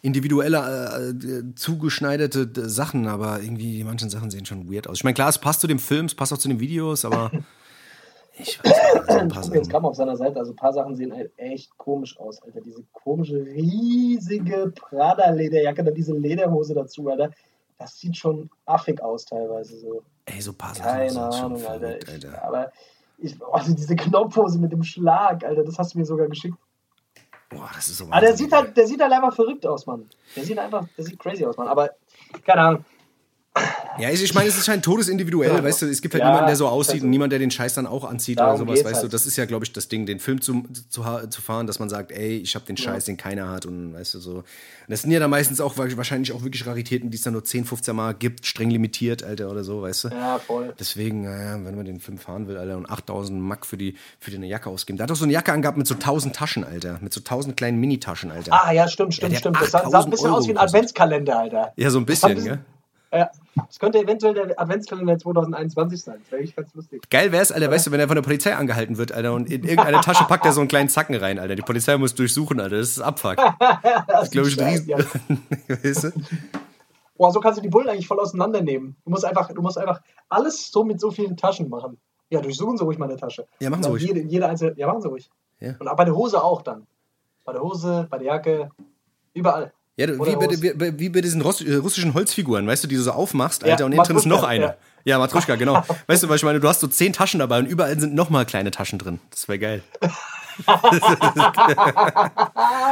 individuelle, äh, zugeschneiderte Sachen, aber irgendwie die manchen Sachen sehen schon weird aus. Ich meine, klar, es passt zu dem Film, es passt auch zu den Videos, aber ich weiß nicht, so ein paar Ich gucke jetzt Sachen. gerade mal auf seiner Seite, also ein paar Sachen sehen halt echt komisch aus, Alter. Diese komische, riesige Prada-Lederjacke, dann diese Lederhose dazu, Alter. Das sieht schon affig aus teilweise so. Ey, so paar Sachen Keine sind schon Ahnung, Alter. verrückt, Ich, Alter. aber ich, also diese Knopfhose mit dem Schlag, Alter, das hast du mir sogar geschickt. Boah, das ist so Aber der sieht halt, der sieht halt einfach verrückt aus, Mann. Der sieht einfach, der sieht crazy aus, Mann. Aber keine Ahnung. Ja, ich, ich meine, es ist halt todesindividuell, Ja. weißt du, es gibt halt Ja, niemanden, der so aussieht also- und niemand, der den Scheiß dann auch anzieht oder sowas, weißt du, halt. das ist ja, glaube ich, das Ding, den Film zu, zu, zu fahren, dass man sagt, ey, ich habe den Scheiß, den keiner hat und weißt du, so. Und das sind ja dann meistens auch wa- wahrscheinlich auch wirklich Raritäten, die es dann nur 10, 15 Mal gibt, streng limitiert, Alter, oder so, weißt du. Ja, voll. Deswegen, naja, wenn man den Film fahren will, Alter, und 8000 Mack für die, für die eine Jacke ausgeben. Der hat doch so eine Jacke angehabt mit so 1000 Taschen, Alter, mit so 1000 kleinen Minitaschen, Alter. Ah, ja, stimmt, stimmt, hat stimmt. Das sah, sah ein 8000 bisschen aus wie ein Euro. Adventskalender, Alter. Ja, so ein bisschen, gell? Ja, das könnte eventuell der Adventskalender 2021 sein. Das wäre echt ganz lustig. Geil wär's, Alter, weißt du, wenn er von der Polizei angehalten wird, Alter, und in irgendeine Tasche packt er so einen kleinen Zacken rein, Alter. Die Polizei muss durchsuchen, Alter. Das ist Abfuck. Das ist, glaube ich, ein Riesen. Ja. weißt du? Boah, so kannst du die Bullen eigentlich voll auseinandernehmen. Du musst einfach, du musst einfach alles so mit so vielen Taschen machen. Ja, durchsuchen Sie ruhig meine Tasche. Ja, machen Sie Dann ruhig. Jede, jede einzelne, ja, machen Sie ruhig. Ja. Und bei der Hose auch dann. Bei der Hose, bei der Jacke, überall. Ja, wie, bei, wie, wie bei diesen äh, russischen Holzfiguren, weißt du, die du so aufmachst, Ja, Alter, und innen drin ist noch eine. ja. Ja, Matruschka, genau. weißt du, was ich meine? Du hast so zehn Taschen dabei und überall sind noch mal kleine Taschen drin. Das wäre geil.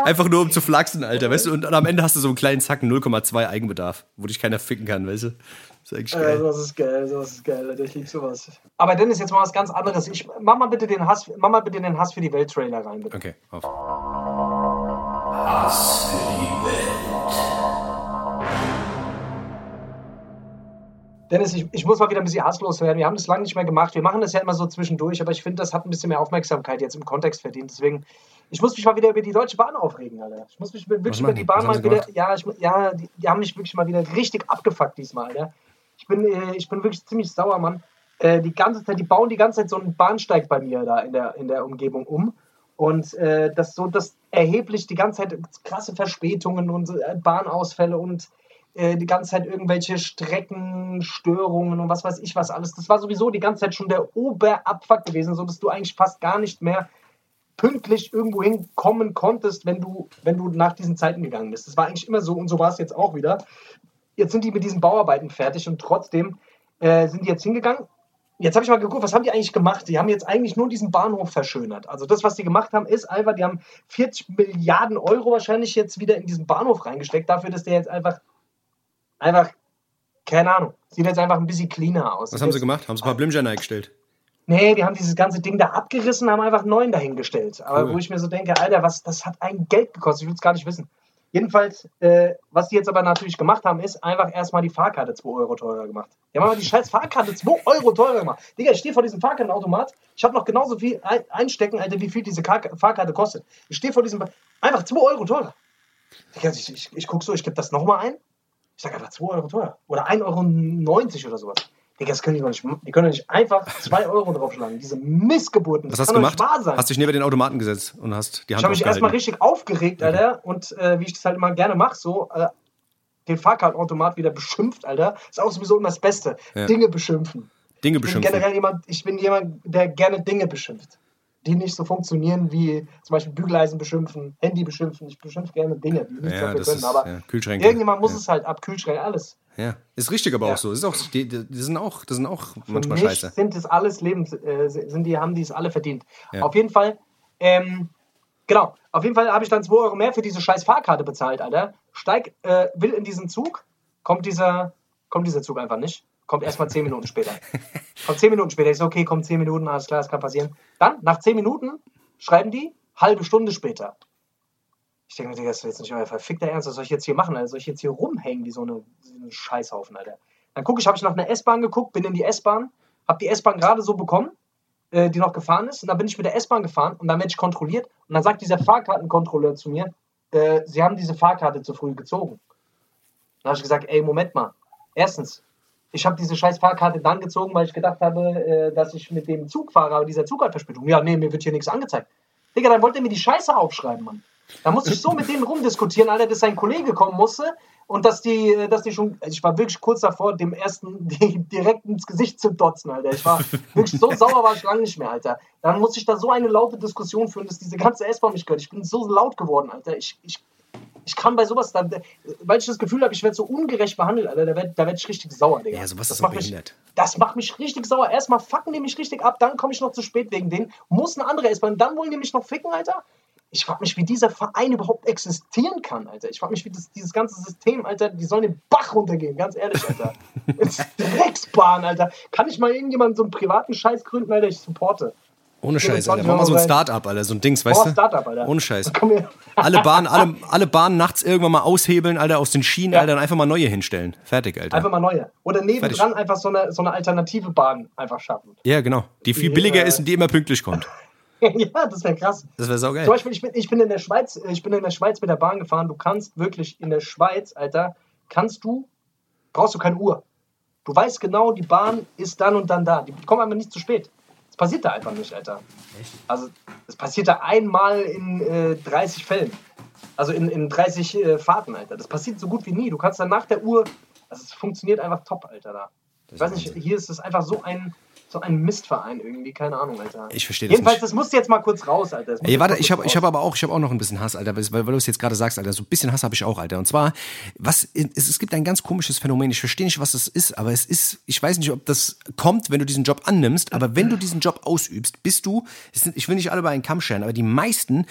Einfach nur um zu flachsen, Alter, weißt du? Und am Ende hast du so einen kleinen Zacken 0,2 Eigenbedarf, wo dich keiner ficken kann, weißt du? Das ist eigentlich geil. Äh, das ist geil, das ist geil, Alter. Ich liebe sowas. Aber Dennis, jetzt mal was ganz anderes. Ich, mach, mal bitte den Hass, mach mal bitte den Hass für die Welt-Trailer rein, bitte. Okay, auf. Hass Dennis, ich, ich muss mal wieder ein bisschen hasslos werden. Wir haben das lange nicht mehr gemacht. Wir machen das ja immer so zwischendurch, aber ich finde, das hat ein bisschen mehr Aufmerksamkeit jetzt im Kontext verdient. Deswegen, ich muss mich mal wieder über die Deutsche Bahn aufregen, Alter. Ich muss mich wirklich über die Bahn mal wieder. Ja, ich, ja die, die, haben mich wirklich mal wieder richtig abgefuckt diesmal, Alter. Ich bin, äh, ich bin wirklich ziemlich sauer, Mann. Äh, die ganze Zeit, die bauen die ganze Zeit so einen Bahnsteig bei mir da in der, in der Umgebung um. Und äh, das so, das erheblich die ganze Zeit krasse Verspätungen und äh, Bahnausfälle und äh, die ganze Zeit irgendwelche Streckenstörungen und was weiß ich was alles. Das war sowieso die ganze Zeit schon der Oberabfuck gewesen, so dass du eigentlich fast gar nicht mehr pünktlich irgendwo hinkommen konntest, wenn du, wenn du nach diesen Zeiten gegangen bist. Das war eigentlich immer so und so war es jetzt auch wieder. Jetzt sind die mit diesen Bauarbeiten fertig und trotzdem äh, sind die jetzt hingegangen. Jetzt habe ich mal geguckt, was haben die eigentlich gemacht? Die haben jetzt eigentlich nur diesen Bahnhof verschönert. Also das, was die gemacht haben, ist einfach, die haben 40 Milliarden Euro wahrscheinlich jetzt wieder in diesen Bahnhof reingesteckt, dafür, dass der jetzt einfach einfach, keine Ahnung, sieht jetzt einfach ein bisschen cleaner aus. Was haben sie gemacht? Haben sie ein paar Blimger eingestellt? Nee, die haben dieses ganze Ding da abgerissen, haben einfach neuen dahingestellt. Aber cool. wo ich mir so denke, Alter, was, das hat ein Geld gekostet, ich will es gar nicht wissen. Jedenfalls, äh, was die jetzt aber natürlich gemacht haben, ist einfach erstmal die Fahrkarte 2 Euro teurer gemacht. Die haben aber die scheiß Fahrkarte 2 Euro teurer gemacht. Digga, ich stehe vor diesem Fahrkartenautomat, ich habe noch genauso viel einstecken, Alter, wie viel diese Fahrkarte kostet. Ich stehe vor diesem, einfach 2 Euro teurer. Digga, ich, ich, ich guck so, ich gebe das nochmal ein, ich sage einfach 2 Euro teuer. Oder 1,90 Euro oder sowas. Digga, das können die doch nicht Die können doch nicht einfach 2 Euro draufschlagen. Diese Missgeburten. Das Was hast du gemacht? Hast dich neben den Automaten gesetzt und hast die Hand Ich habe mich erstmal richtig aufgeregt, Alter. Okay. Und äh, wie ich das halt immer gerne mache, so äh, den Fahrkartenautomat wieder beschimpft, Alter. Ist auch sowieso immer das Beste. Ja. Dinge beschimpfen. Dinge beschimpfen. Ich bin generell jemand, ich bin jemand, der gerne Dinge beschimpft die nicht so funktionieren wie zum Beispiel Bügeleisen beschimpfen, Handy beschimpfen. Ich beschimpfe gerne Dinge, die nicht ja, dafür können. Ist, aber ja, Kühlschränke. irgendjemand muss ja. es halt ab, Kühlschränke, alles. Ja, ist richtig aber auch so. Ist auch, die, die, sind auch, das sind auch Für manchmal mich scheiße. sind es alles Lebens, äh, sind die, haben die es alle verdient. Auf jeden Fall, ähm, genau, auf jeden Fall habe ich dann 2 Euro mehr für diese scheiß Fahrkarte bezahlt, Alter. Steig, äh, will in diesen Zug, kommt dieser, kommt dieser Zug einfach nicht. Kommt erst mal zehn Minuten später. Kommt zehn Minuten später. Ich so, okay, kommt zehn Minuten, alles klar, das kann passieren. Dann, nach zehn Minuten, schreiben die, halbe Stunde später. Ich denke mir, das ist jetzt nicht euer verfickter Ernst, was soll ich jetzt hier machen? Also soll ich jetzt hier rumhängen wie so eine, so eine Scheißhaufen, Alter? Dann gucke ich, habe ich nach einer S-Bahn geguckt, bin in die S-Bahn, habe die S-Bahn gerade so bekommen, äh, die noch gefahren ist. Und dann bin ich mit der S-Bahn gefahren und dann werde ich kontrolliert. Und dann sagt dieser Fahrkartenkontrolleur zu mir, äh, Sie haben diese Fahrkarte zu früh gezogen. Dann habe ich gesagt, ey, Moment mal. Erstens, ich habe diese scheiß Fahrkarte dann gezogen, weil ich gedacht habe, äh, dass ich mit dem Zug fahre, aber dieser Zug hat Verspätung. Ja, nee, mir wird hier nichts angezeigt. Digga, dann wollte er mir die Scheiße aufschreiben, Mann. Da musste ich so mit denen rumdiskutieren, Alter, dass sein Kollege kommen musste und dass die, äh, dass die schon, also ich war wirklich kurz davor, dem ersten direkt ins Gesicht zu dotzen, Alter. Ich war wirklich so sauer, war ich lange nicht mehr, Alter. Dann musste ich da so eine laute Diskussion führen, dass diese ganze S-Bahn mich gehört. Ich bin so laut geworden, Alter. Ich, ich ich kann bei sowas, dann, weil ich das Gefühl habe, ich werde so ungerecht behandelt, Alter, da werde werd ich richtig sauer, Digga. Ja, sowas das ist auch behindert. Mich, das macht mich richtig sauer. Erstmal fucken die mich richtig ab, dann komme ich noch zu spät wegen denen, muss eine andere S-Bahn, dann wollen die mich noch ficken, Alter. Ich frage mich, wie dieser Verein überhaupt existieren kann, Alter. Ich frage mich, wie das, dieses ganze System, Alter, die sollen den Bach runtergehen, ganz ehrlich, Alter. Drecksbahn, Alter. Kann ich mal irgendjemanden so einen privaten Scheiß gründen, Alter, ich supporte. Ohne Scheiß, Alter. Mach mal so ein Start-up, Alter. So ein Dings, weißt oh, du? Start-up, Alter. Ohne Scheiß. Alle Bahnen, alle, alle Bahnen nachts irgendwann mal aushebeln, Alter, aus den Schienen, ja. Alter, und einfach mal neue hinstellen. Fertig, Alter. Einfach mal neue. Oder nebendran Fertig. einfach so eine, so eine alternative Bahn einfach schaffen. Ja, genau. Die viel die, billiger äh, ist und die immer pünktlich kommt. ja, das wäre krass. Das wäre saugeil. Zum Beispiel, ich bin, ich bin in der Schweiz, ich bin in der Schweiz mit der Bahn gefahren. Du kannst wirklich in der Schweiz, Alter, kannst du, brauchst du keine Uhr. Du weißt genau, die Bahn ist dann und dann da. Die kommen einfach nicht zu spät. Das passiert da einfach nicht, Alter. Echt? Also, das passiert da einmal in äh, 30 Fällen. Also in, in 30 äh, Fahrten, Alter. Das passiert so gut wie nie. Du kannst dann nach der Uhr, also es funktioniert einfach top, Alter, da. Ich weiß nicht, hier ist es einfach so ein, so ein Mistverein irgendwie, keine Ahnung, Alter. Ich verstehe das Jedenfalls, nicht. das musste jetzt mal kurz raus, Alter. Ey, warte, ich habe hab aber auch, ich habe auch noch ein bisschen Hass, Alter, weil, weil du es jetzt gerade sagst, Alter, so ein bisschen Hass habe ich auch, Alter. Und zwar, was, es, es gibt ein ganz komisches Phänomen. Ich verstehe nicht, was das ist, aber es ist, ich weiß nicht, ob das kommt, wenn du diesen Job annimmst, aber wenn du diesen Job ausübst, bist du, sind, ich will nicht alle über einen Kamm scheren, aber die meisten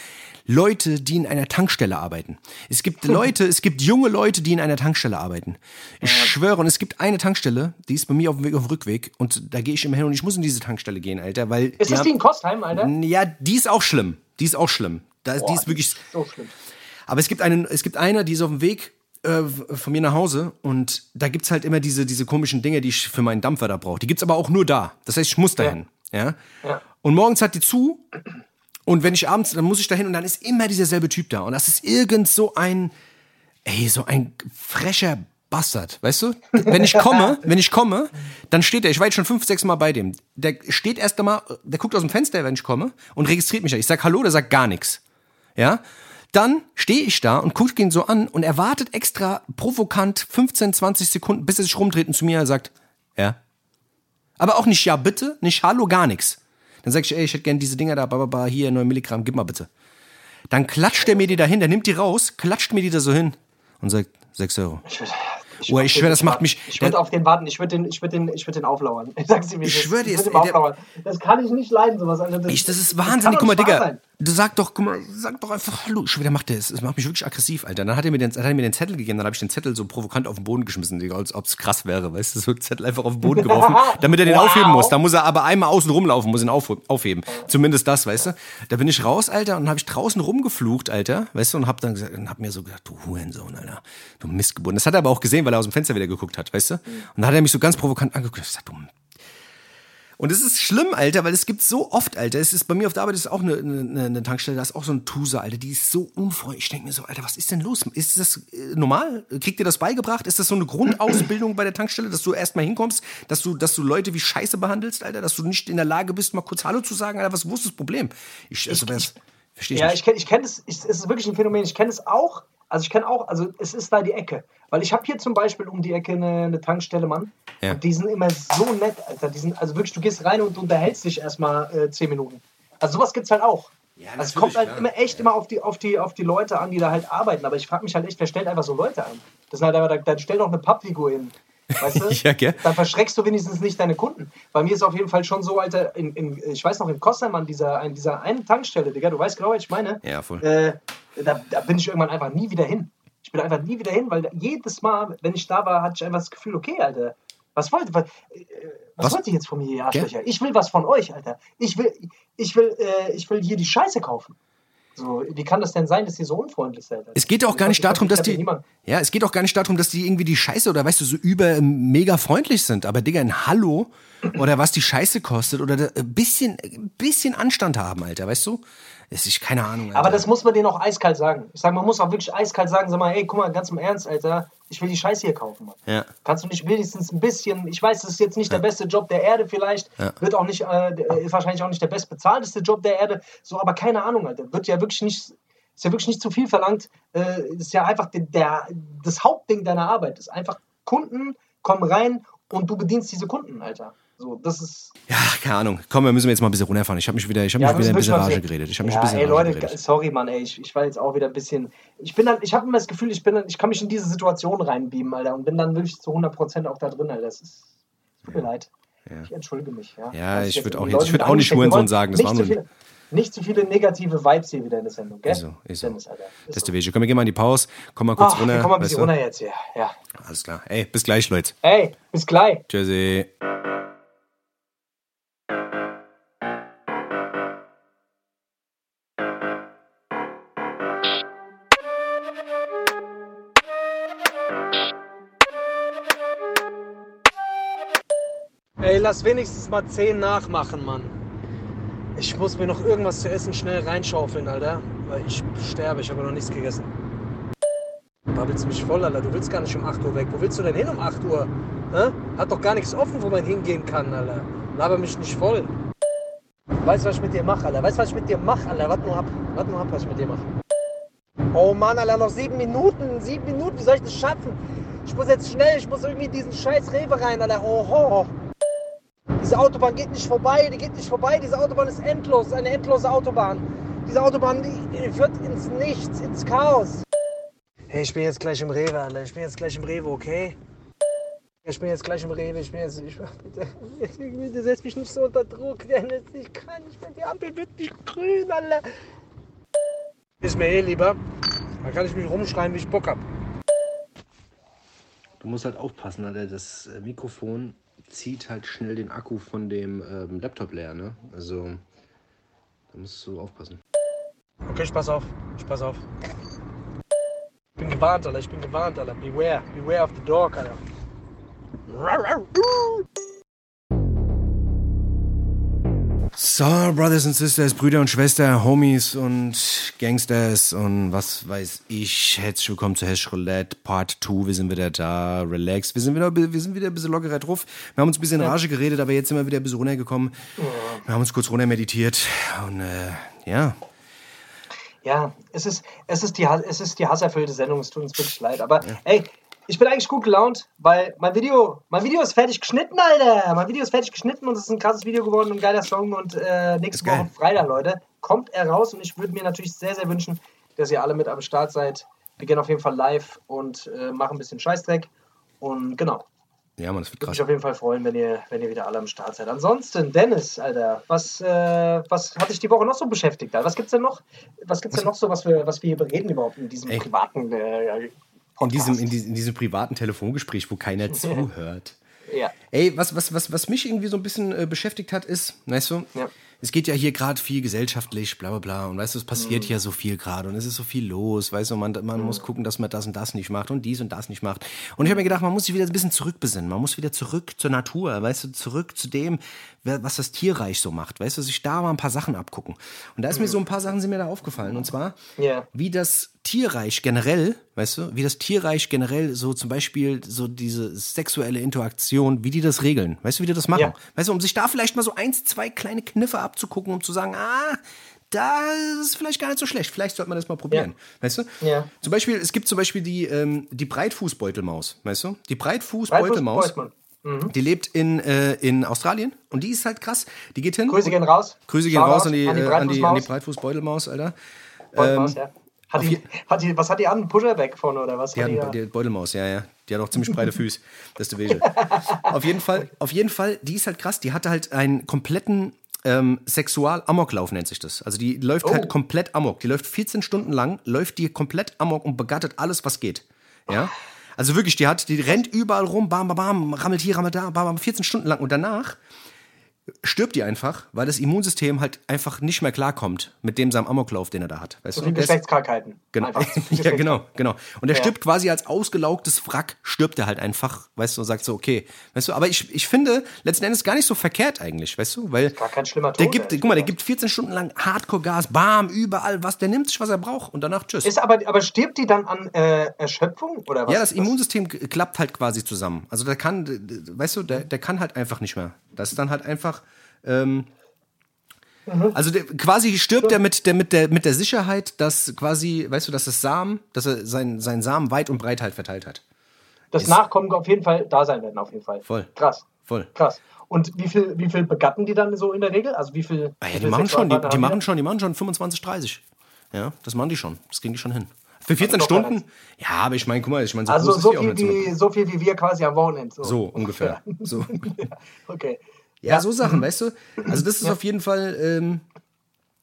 Leute, die in einer Tankstelle arbeiten. Es gibt Leute, es gibt junge Leute, die in einer Tankstelle arbeiten. Ich schwöre, und es gibt eine Tankstelle, die ist bei mir auf dem Weg auf dem Rückweg und da gehe ich immer hin und ich muss in diese Tankstelle gehen, Alter, weil Ist das haben- die in Kostheim, Alter? ja, die ist auch schlimm. Die ist auch schlimm. Da, die ist wirklich. So schlimm. Aber es gibt einen, es gibt eine, die ist auf dem Weg äh, von mir nach Hause und da gibt's halt immer diese, diese komischen Dinge, die ich für meinen Dampfer da brauche. Die gibt's aber auch nur da. Das heißt, ich muss dahin. Ja. Ja. Und morgens hat die zu und wenn ich abends, dann muss ich dahin und dann ist immer dieser selbe Typ da und das ist irgend so ein, ey, so ein frecher Bastard, weißt du? Wenn ich komme, wenn ich komme, dann steht er, ich war jetzt schon fünf, sechs Mal bei dem. Der steht erst einmal, der guckt aus dem Fenster, wenn ich komme und registriert mich. Ich sag Hallo, der sagt gar nichts. Ja? Dann stehe ich da und gucke ihn so an und er wartet extra provokant 15, 20 Sekunden, bis er sich rumdreht und zu mir sagt, ja. Aber auch nicht ja bitte, nicht hallo, gar nichts. Dann sag ich, ey, ich hätte gern diese Dinger da, bababa, hier 9 Milligramm, gib mal bitte. Dann klatscht er mir die dahin, der nimmt die raus, klatscht mir die da so hin und sagt, 6 Euro. Ich, würd- Oh, ich schwör, das macht mich- Ich würde auf den warten. Ich würde den, ich würde den, ich würde den auflauern. Ich sag's dir, Ich ist. schwör dir, ich auflauern. Das kann ich nicht leiden, sowas. Das, Ich, das ist doch Guck mal, Digga. sein. Du sag doch, guck mal, sag doch einfach Hallo. Ich schwör, der macht das. Das macht mich wirklich aggressiv, Alter. Dann hat er mir den, hat er mir den Zettel gegeben, dann habe ich den Zettel so provokant auf den Boden geschmissen, Digga, als ob's krass wäre, weißt du, so einen Zettel einfach auf den Boden geworfen, damit er den Wow. aufheben muss. Da muss er aber einmal außen rumlaufen, muss ihn auf, aufheben. Zumindest das, weißt du. Da bin ich raus, Alter, und habe ich draußen rumgeflucht, Alter, weißt du, und hab dann gesagt, und hab mir so gedacht, du Hurensohn, Alter, du Mistgeburt. Das hat er aber auch gesehen, weil er aus dem Fenster wieder geguckt hat, weißt du. Und dann hat er mich so ganz provokant angeguckt. Ich sag, du und es ist schlimm, Alter, weil es gibt so oft, Alter. Es ist bei mir auf der Arbeit ist auch eine, eine, eine Tankstelle, da ist auch so ein Tuse, Alter, die ist so unfreundlich. Ich denke mir so, Alter, was ist denn los? Ist das äh, normal? Kriegt ihr das beigebracht? Ist das so eine Grundausbildung bei der Tankstelle, dass du erstmal hinkommst, dass du, dass du Leute wie Scheiße behandelst, Alter, dass du nicht in der Lage bist, mal kurz Hallo zu sagen, Alter, was wo ist das Problem? Ich, also, das verstehe ich Ja, nicht. ich kenne ich kenn das, ich, es ist wirklich ein Phänomen. Ich kenne es auch. Also ich kenne auch, also es ist da die Ecke. Weil ich habe hier zum Beispiel um die Ecke eine, eine Tankstelle, Mann. Ja. Die sind immer so nett, Alter. Die sind, also wirklich, du gehst rein und unterhältst dich erstmal äh, zehn Minuten. Also sowas gibt's halt auch. also es kommt halt klar. immer echt immer auf die, auf, die, auf die Leute an, die da halt arbeiten. Aber ich frage mich halt echt, wer stellt einfach so Leute an? Das sind halt einfach, dann stell doch eine Pappfigur hin. Weißt du? Ja, gell? Dann verschreckst du wenigstens nicht deine Kunden. Bei mir ist auf jeden Fall schon so, Alter, in, in, ich weiß noch, in Kostheim an dieser, dieser einen Tankstelle, Digga, du weißt genau, was ich meine. Ja, voll. Äh, da, da bin ich irgendwann einfach nie wieder hin. Ich bin einfach nie wieder hin, weil jedes Mal, wenn ich da war, hatte ich einfach das Gefühl, okay, Alter, was wollt, was, äh, was, Was? wollt ihr jetzt von mir, ihr Arschlöcher? Ich will was von euch, Alter. Ich will, ich will, äh, ich will hier die Scheiße kaufen. So, wie kann das denn sein, dass ihr so unfreundlich seid? Alter? Es geht auch gar nicht darum, dass die. Ja, es geht auch gar nicht darum, dass die irgendwie die Scheiße oder weißt du, so über mega freundlich sind. Aber Digga, ein Hallo oder was die Scheiße kostet oder ein bisschen, ein bisschen Anstand haben, Alter, weißt du? Es ist keine Ahnung. Alter. Aber das muss man denen auch eiskalt sagen. Ich sage, man muss auch wirklich eiskalt sagen, sag mal, ey, guck mal, ganz im Ernst, Alter, ich will die Scheiße hier kaufen, Mann. Ja. Kannst du nicht wenigstens ein bisschen, ich weiß, das ist jetzt nicht der beste Job der Erde vielleicht, Ja. wird auch nicht, äh, ist wahrscheinlich auch nicht der bestbezahlteste Job der Erde, so, aber keine Ahnung, Alter, wird ja wirklich nicht, ist ja wirklich nicht zu viel verlangt, äh, ist ja einfach der, der, das Hauptding deiner Arbeit, ist einfach Kunden kommen rein und du bedienst diese Kunden, Alter. So, das ist, Ja, keine Ahnung. Komm, wir müssen jetzt mal ein bisschen runterfahren. Ich habe mich wieder, ich habe Ja, mich wieder ein bisschen Rage sehen. geredet. Ich habe mich ja, ein bisschen ey, Leute, geredet. sorry, Mann, ey, ich, ich war jetzt auch wieder ein bisschen. Ich bin dann, ich habe immer das Gefühl, ich bin dann, ich kann mich in diese Situation reinbeamen, Alter, und bin dann wirklich zu 100% auch da drin, Alter. Das ist. es Tut mir leid. Ich entschuldige mich, ja. Ja, ich jetzt würd auch jetzt- ich würd auch nicht wollen sagen, das nicht war zu nur- viele, Nicht zu viele negative Vibes hier wieder in der Sendung, gell? Ist so, ist so. Dennis, Alter. Das Ist ist so. Weg. Komm, wir gehen mal in die Pause. Komm mal kurz Ach, runter. kommen mal ein bisschen runter jetzt hier. Ja. Alles klar. Ey, bis gleich, Leute. Ey, bis gleich. Tschüssi. Lass wenigstens mal 10 nachmachen, Mann. Ich muss mir noch irgendwas zu essen schnell reinschaufeln, Alter. Weil ich sterbe, ich habe noch nichts gegessen. Babbelst mich voll, Alter. Du willst gar nicht um 8 Uhr weg. Wo willst du denn hin um 8 Uhr? Hä? Hat doch gar nichts offen, wo man hingehen kann, Alter. Laber mich nicht voll. Weißt du, was ich mit dir mache, Alter? Weißt du, was ich mit dir mache, Alter? Warte nur ab. Warte nur ab, was ich mit dir mache. Oh Mann, Alter, noch sieben Minuten. Sieben Minuten, wie soll ich das schaffen? Ich muss jetzt schnell, ich muss irgendwie diesen scheiß Rewe rein, Alter. Oho. Diese Autobahn geht nicht vorbei, die geht nicht vorbei. Diese Autobahn ist endlos, eine endlose Autobahn. Diese Autobahn die, führt ins Nichts, ins Chaos. Hey, ich bin jetzt gleich im Rewe, Alter. Ich bin jetzt gleich im Rewe, okay? Ich bin jetzt gleich im Rewe. Ich bin jetzt. Ich, bitte, bitte setz mich nicht so unter Druck, Dennis. Ich kann nicht mehr. Die Ampel wird nicht grün, Alter. Ist mir eh lieber. Da kann ich mich rumschreien, wie ich Bock hab. Du musst halt aufpassen, Alter. Das äh, Mikrofon zieht halt schnell den Akku von dem ähm, Laptop leer, ne? Also, da musst du aufpassen. Okay, pass auf. Pass auf. Ich bin gewarnt, Alter. Ich bin gewarnt, Alter. Beware. Beware of the dog, Alter. So, Brothers and Sisters, Brüder und Schwestern, Homies und Gangsters und was weiß ich. Herzlich willkommen zu Hash Roulette Part 2. Wir sind wieder da, relax. Wir sind wieder, wir sind wieder ein bisschen lockerer drauf. Wir haben uns ein bisschen in Rage geredet, aber jetzt sind wir wieder ein bisschen runtergekommen. Wir haben uns kurz runter meditiert und äh, ja. Ja, es ist, es ist die, es ist die hasserfüllte Sendung. Es tut uns wirklich leid. Aber ey, ich bin eigentlich gut gelaunt, weil mein Video, mein Video ist fertig geschnitten, Alter. Mein Video ist fertig geschnitten und es ist ein krasses Video geworden, ein geiler Song. Und äh, nächste. Woche Freitag, Leute, kommt er raus. Und ich würde mir natürlich sehr, sehr wünschen, dass ihr alle mit am Start seid. Wir gehen auf jeden Fall live und äh, machen ein bisschen Scheißdreck. Und genau, Ja, man, das wird würde krass. mich auf jeden Fall freuen, wenn ihr, wenn ihr wieder alle am Start seid. Ansonsten, Dennis, Alter, was, äh, was hat dich die Woche noch so beschäftigt? Alter? Was gibt's denn noch? Was gibt's denn noch so, was wir, was wir hier bereden überhaupt in diesem Ey. privaten äh, In diesem, in, diesem, in diesem privaten Telefongespräch, wo keiner zuhört. ja. Ey, was, was, was, was mich irgendwie so ein bisschen äh, beschäftigt hat, ist, weißt du, Ja. es geht ja hier gerade viel gesellschaftlich, bla bla bla. Und weißt du, es Mhm. passiert ja so viel gerade und es ist so viel los, weißt du, man, man muss gucken, dass man das und das nicht macht und dies und das nicht macht. Und ich habe mir gedacht, man muss sich wieder ein bisschen zurückbesinnen. Man muss wieder zurück zur Natur, weißt du, zurück zu dem, was das Tierreich so macht, weißt du, sich da mal ein paar Sachen abgucken. Und da ist mir so ein paar Sachen sind mir da aufgefallen. Und zwar, Mhm. Ja. wie das Tierreich generell, weißt du, wie das Tierreich generell so zum Beispiel so diese sexuelle Interaktion, wie die das regeln, weißt du, wie die das machen, Ja. weißt du, um sich da vielleicht mal so eins, zwei kleine Kniffe abzugucken, um zu sagen, ah, da ist vielleicht gar nicht so schlecht, vielleicht sollte man das mal probieren, weißt du? Ja. Zum Beispiel, es gibt zum Beispiel die, ähm, die Breitfußbeutelmaus, weißt du? Die Breitfußbeutelmaus, Beutmann. die lebt in, äh, in Australien und die ist halt krass, die geht hin. Grüße gehen raus. Grüße gehen Shoutout raus an die, an die äh, die, die. Breitfußbeutelmaus, Alter. Beutmaus, ja. Hat die, hat die, was hat die an? Pusherback vorne oder was? Die hat hat die, die Beutelmaus, ja, ja. Die hat auch ziemlich breite Füße. Das Wege. auf jeden Fall, auf jeden Fall, die ist halt krass. Die hatte halt einen kompletten ähm, Sexual-Amoklauf, nennt sich das. Also die läuft Oh. halt komplett amok. Die läuft 14 Stunden lang, läuft die komplett amok und begattet alles, was geht. Ja. Also wirklich, die hat, die rennt überall rum, bam, bam, bam, rammelt hier, rammelt da, bam, bam, 14 Stunden lang. Und danach stirbt die einfach, weil das Immunsystem halt einfach nicht mehr klarkommt mit dem seinem Amoklauf, den er da hat. Weißt So Der ist- Geschlechtskrankheiten. Genau. Ja, genau, genau. Und er Ja. stirbt quasi als ausgelaugtes Wrack, stirbt er halt einfach, weißt du, und sagt so, okay, weißt du, aber ich, ich finde letzten Endes gar nicht so verkehrt eigentlich, weißt du, weil Gar kein schlimmer der Tod, gibt, ehrlich guck mal, der gibt 14 Stunden lang Hardcore-Gas, bam, überall was, der nimmt sich, was er braucht und danach tschüss. Ist aber, aber stirbt die dann an äh, Erschöpfung oder was? ja, das Immunsystem klappt halt quasi zusammen. Also der kann, weißt du, der, der kann halt einfach nicht mehr. Das ist dann halt einfach. Ähm, Mhm. Also der, quasi stirbt er mit der, mit, der, mit der Sicherheit, dass quasi, weißt du, dass das Samen, dass er seinen sein Samen weit und breit halt verteilt hat. Das Nachkommen auf jeden Fall da sein werden, auf jeden Fall. Voll. Krass. Voll. Krass. Und wie viel, wie viel begatten die dann so in der Regel? Also wie viel? Ah ja, die machen schon, die, die machen schon, die machen schon 25, 30. Ja, das machen die schon. Das kriegen die schon hin. Für 14 doch Stunden? Ja, aber ich meine, guck mal, ich meine, so Also ist so viel, so. wie, so viel wie wir quasi am Wochenende. So ungefähr. So. Okay. Ja, so Sachen, weißt du? Also das ist auf jeden Fall, ähm,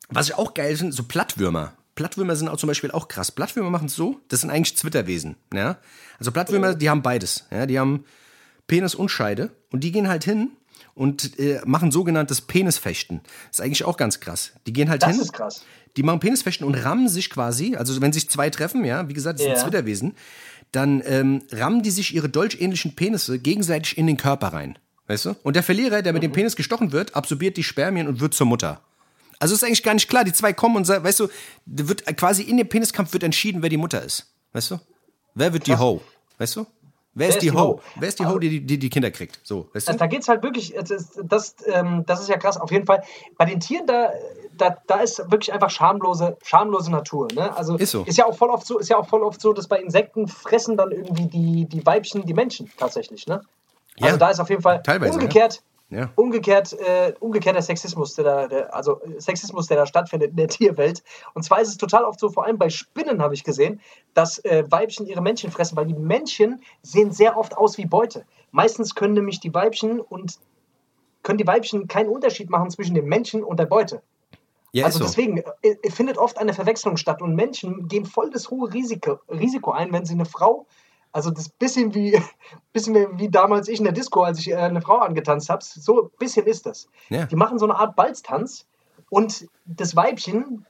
was ich auch geil finde, so Plattwürmer. Plattwürmer sind auch zum Beispiel auch krass. Plattwürmer machen es so, das sind eigentlich Zwitterwesen. Ja? Also Plattwürmer, die haben beides. Ja? Die haben Penis und Scheide und die gehen halt hin und äh, machen sogenanntes Penisfechten. Das ist eigentlich auch ganz krass. Die gehen halt Das hin. ist krass. Die machen Penisfechten und rammen sich quasi, also wenn sich zwei treffen, ja, wie gesagt, das sind Ja. Zwitterwesen, dann ähm, rammen die sich ihre dolchähnlichen Penisse gegenseitig in den Körper rein. Weißt du? Und der Verlierer, der mit dem Penis gestochen wird, absorbiert die Spermien und wird zur Mutter. Also ist eigentlich gar nicht klar. Die zwei kommen und sagen, weißt du, wird quasi in dem Peniskampf wird entschieden, wer die Mutter ist. Weißt du? Wer wird die Ho? Weißt du? Wer ist die Ho? Wer ist die Ho, die die, die Kinder kriegt? So, weißt du? Da geht es halt wirklich, das, ist- das, ähm, das ist ja krass, auf jeden Fall. Bei den Tieren, da, da, da ist wirklich einfach schamlose, schamlose Natur. Ne? Also Ist so. ja auch voll oft so, ist ja auch voll oft so, dass bei Insekten fressen dann irgendwie die, die Weibchen die Menschen tatsächlich, ne? Also Ja, da ist auf jeden Fall umgekehrt, Ja. umgekehrt, äh, umgekehrter Sexismus, der da, der, also äh, Sexismus, der da stattfindet in der Tierwelt. Und zwar ist es total oft so, vor allem bei Spinnen habe ich gesehen, dass äh, Weibchen ihre Männchen fressen, weil die Männchen sehen sehr oft aus wie Beute. Meistens können nämlich die Weibchen und können die Weibchen keinen Unterschied machen zwischen dem Männchen und der Beute. Ja, also so. deswegen äh, findet oft eine Verwechslung statt und Menschen gehen voll das hohe Risiko, Risiko ein, wenn sie eine Frau, also das bisschen wie, bisschen wie, damals ich in der Disco, als ich äh, eine Frau angetanzt habe, so ein bisschen ist das. Ja. Die machen so eine Art Balztanz und das Weibchen,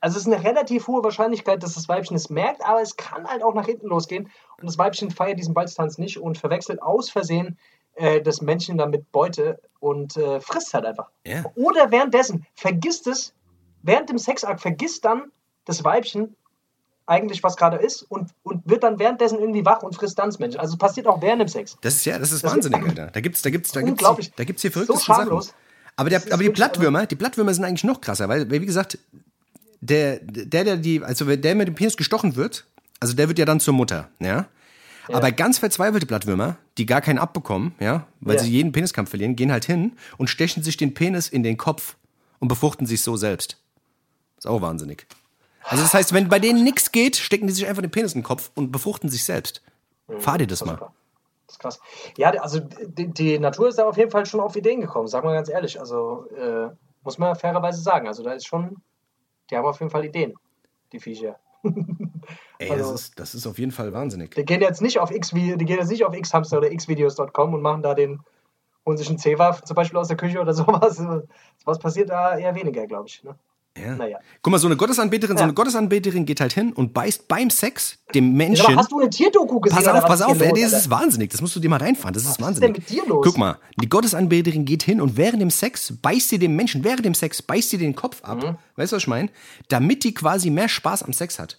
also es ist eine relativ hohe Wahrscheinlichkeit, dass das Weibchen es merkt, aber es kann halt auch nach hinten losgehen und das Weibchen feiert diesen Balztanz nicht und verwechselt aus Versehen äh, das Männchen dann mit Beute und äh, frisst halt einfach. Ja. Oder währenddessen vergisst es, während dem Sexakt vergisst dann das Weibchen eigentlich, was gerade ist und, und wird dann währenddessen irgendwie wach und frisst dann das Männchen. Also es passiert auch während dem Sex. Das ist ja, das ist Das ist wahnsinnig, Alter. Da gibt's, da gibt's, da gibt's, Unglaublich. da gibt's hier So verrückte Sachen. schamlos. Aber, der, ist aber die Blattwürmer, die Blattwürmer sind eigentlich noch krasser, weil, wie gesagt, der, der, der die, also der mit dem Penis gestochen wird, also der wird ja dann zur Mutter, ja. Aber ganz verzweifelte Blattwürmer, die gar keinen abbekommen, ja, weil Ja. sie jeden Peniskampf verlieren, gehen halt hin und stechen sich den Penis in den Kopf und befruchten sich so selbst. Ist auch wahnsinnig. Also das heißt, wenn bei denen nichts geht, stecken die sich einfach den Penis in den Kopf und befruchten sich selbst. Fahr dir das mal. Super. Das ist krass. Ja, also die, die Natur ist da auf jeden Fall schon auf Ideen gekommen, sagen wir ganz ehrlich. Also äh, muss man fairerweise sagen. Also da ist schon, die haben auf jeden Fall Ideen, die Viecher. Ey, Also- das, ist, das ist auf jeden Fall wahnsinnig. Die gehen jetzt nicht auf X, die gehen jetzt nicht auf xhamster oder xvideos.com und machen da den holen sich einen Zewa zum Beispiel aus der Küche oder sowas. Was passiert da eher weniger, glaube ich. Ne? Ja. Naja. Guck mal, so eine Gottesanbeterin, so Ja. eine Gottesanbeterin geht halt hin und beißt beim Sex dem Aber Menschen. hast du eine Tierdoku gesehen? Pass auf, pass auf, ey, das ist wahnsinnig. Das musst du dir mal reinfahren. Das ist Was ist wahnsinnig. denn mit dir los? Guck mal, die Gottesanbeterin geht hin und während dem Sex beißt sie dem Menschen, während dem Sex beißt sie den Kopf ab. Mhm. Weißt du, was ich meine? Damit die quasi mehr Spaß am Sex hat.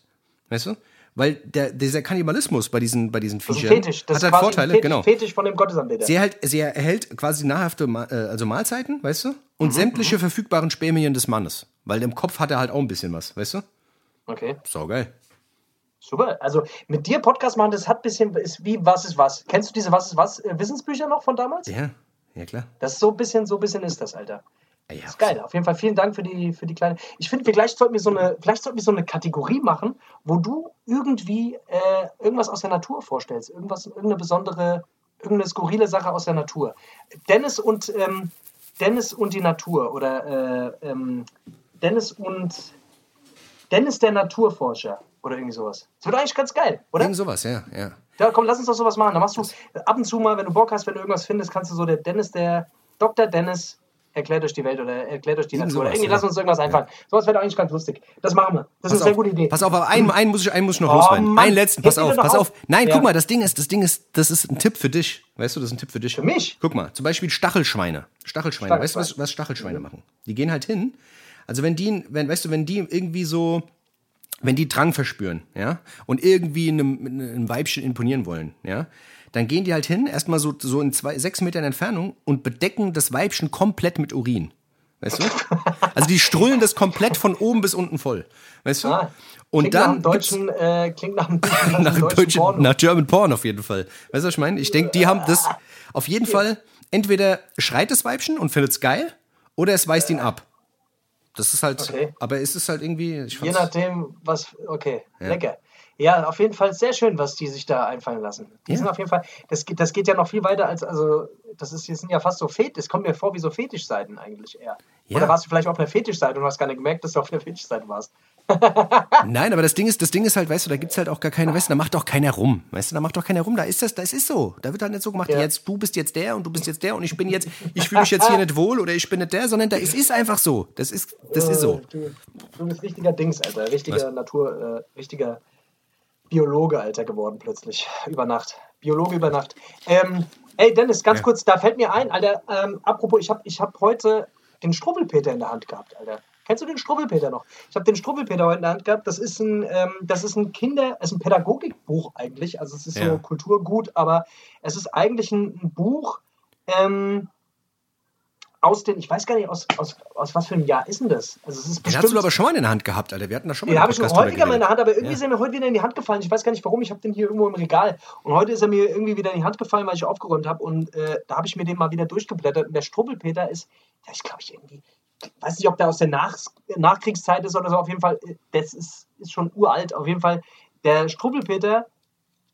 Weißt du? Weil der, dieser Kannibalismus bei diesen, bei diesen Viechern Fetisch. Das hat ist halt quasi Vorteile, Fetisch, genau. Fetisch von dem Gottesanbeter. Sie, halt, sie erhält quasi nahrhafte Ma äh, also Mahlzeiten, weißt du? Mhm, Und sämtliche verfügbaren Spermien des Mannes. Weil im Kopf hat er halt auch ein bisschen was, weißt du? Okay. Saugeil. Super. Also mit dir Podcast machen, das hat ein bisschen, ist wie Was ist was. Kennst du diese Was ist was äh, Wissensbücher noch von damals? Ja, ja klar. Das ist so ein bisschen, so ein bisschen ist das, Alter. Ja, Das ist geil. Auf jeden Fall vielen Dank für die, für die kleine. Ich finde, wir gleich sollten wir so eine, vielleicht sollten wir so eine Kategorie machen, wo du irgendwie äh, irgendwas aus der Natur vorstellst. Irgendwas, irgendeine besondere, irgendeine skurrile Sache aus der Natur. Dennis und ähm, Dennis und die Natur oder äh, ähm, Dennis und Dennis der Naturforscher oder irgendwie sowas. Das wird eigentlich ganz geil, oder? Irgend sowas, ja, ja. Ja, komm, lass uns doch sowas machen. Da machst du ab und zu mal, wenn du Bock hast, wenn du irgendwas findest, kannst du so der Dennis, der Dr. Dennis erklärt euch die Welt oder erklärt euch die. Oder sowas, irgendwie ja. lass uns irgendwas einfallen. Sowas wäre doch eigentlich ganz lustig. Das machen wir. Das ist eine sehr gute Idee. Pass auf, aber einen, einen, muss ich, einen muss ich noch Oh, loswerden. Mann. Einen letzten, pass auf, pass auf. auf? Nein, Ja. guck mal, das Ding ist, das Ding ist, das ist ein Tipp für dich. Weißt du, das ist ein Tipp für dich. Für mich? Guck mal, zum Beispiel Stachelschweine. Stachelschweine. Weißt du, was, was Stachelschweine machen? Die gehen halt hin. Also wenn die, wenn, weißt du, wenn die irgendwie so, wenn die Drang verspüren, ja, und irgendwie einem, einem Weibchen imponieren wollen, ja, dann gehen die halt hin, erstmal so, so in zwei, sechs Metern Entfernung und bedecken das Weibchen komplett mit Urin. Weißt du? Also die strullen das komplett von oben bis unten voll. Weißt du? Ah, und klingt dann nach einem deutschen, äh, klingt nach einem, nach einem nach, dem deutschen deutschen, Porno. nach German Porn auf jeden Fall. Weißt du, was ich meine? Ich denke, die haben das auf jeden Fall, entweder schreit das Weibchen und findet es geil, oder es weist ihn ab. Das ist halt, Okay. aber es ist halt irgendwie, Je nachdem, was. Okay, lecker. Ja, auf jeden Fall sehr schön, was die sich da einfallen lassen. Die Ja. sind auf jeden Fall. Das, geht- das geht ja noch viel weiter als. Also, das ist, die sind ja fast so Fetisch. Das kommt mir vor wie so Fetischseiten eigentlich eher. Ja. Oder warst du vielleicht auf einer Fetischseite und hast gar nicht gemerkt, dass du auf einer Fetischseite warst? nein, aber das Ding ist, das Ding ist halt, weißt du, da gibt's halt auch gar keine, weißt du, da macht doch keiner rum. Weißt du, da macht doch keiner rum, da ist das, das ist so. Da wird halt nicht so gemacht, Ja. jetzt, du bist jetzt der und du bist jetzt der und ich bin jetzt, ich fühle mich jetzt hier nicht wohl oder ich bin nicht der, sondern da, es ist einfach so. Das ist, das ist so. Du, du bist richtiger Dings, Alter. Richtiger Natur, äh, richtiger Biologe, Alter, geworden plötzlich. Über Nacht. Biologe über Nacht. Ähm, ey, Dennis, ganz Ja. kurz, da fällt mir ein, Alter, ähm, apropos, ich habe ich hab heute den Struwwelpeter in der Hand gehabt, Alter. Kennst du den Struwwelpeter noch? Ich habe den Struwwelpeter heute in der Hand gehabt. Das ist ein, ähm, das ist ein Kinder-, es ist ein Pädagogikbuch eigentlich. Also es ist Ja. so Kulturgut, aber es ist eigentlich ein, ein Buch, ähm, aus den, ich weiß gar nicht, aus, aus, aus was für einem Jahr ist denn das? Also es ist Den hast du aber schon mal in der Hand gehabt, Alter. Wir hatten da schon mal den habe ich schon häufiger mal in der. Hand, aber irgendwie Ja. ist er mir heute wieder in die Hand gefallen. Ich weiß gar nicht warum. Ich habe den hier irgendwo im Regal. Und heute ist er mir irgendwie wieder in die Hand gefallen, weil ich aufgeräumt habe. Und äh, da habe ich mir den mal wieder durchgeblättert. Und der Strubbelpeter ist, ja, ich glaube, ich irgendwie, ich weiß nicht, ob der aus der Nach Nachkriegszeit ist oder so. Auf jeden Fall, äh, das ist, ist schon uralt. Auf jeden Fall, der Strubbelpeter,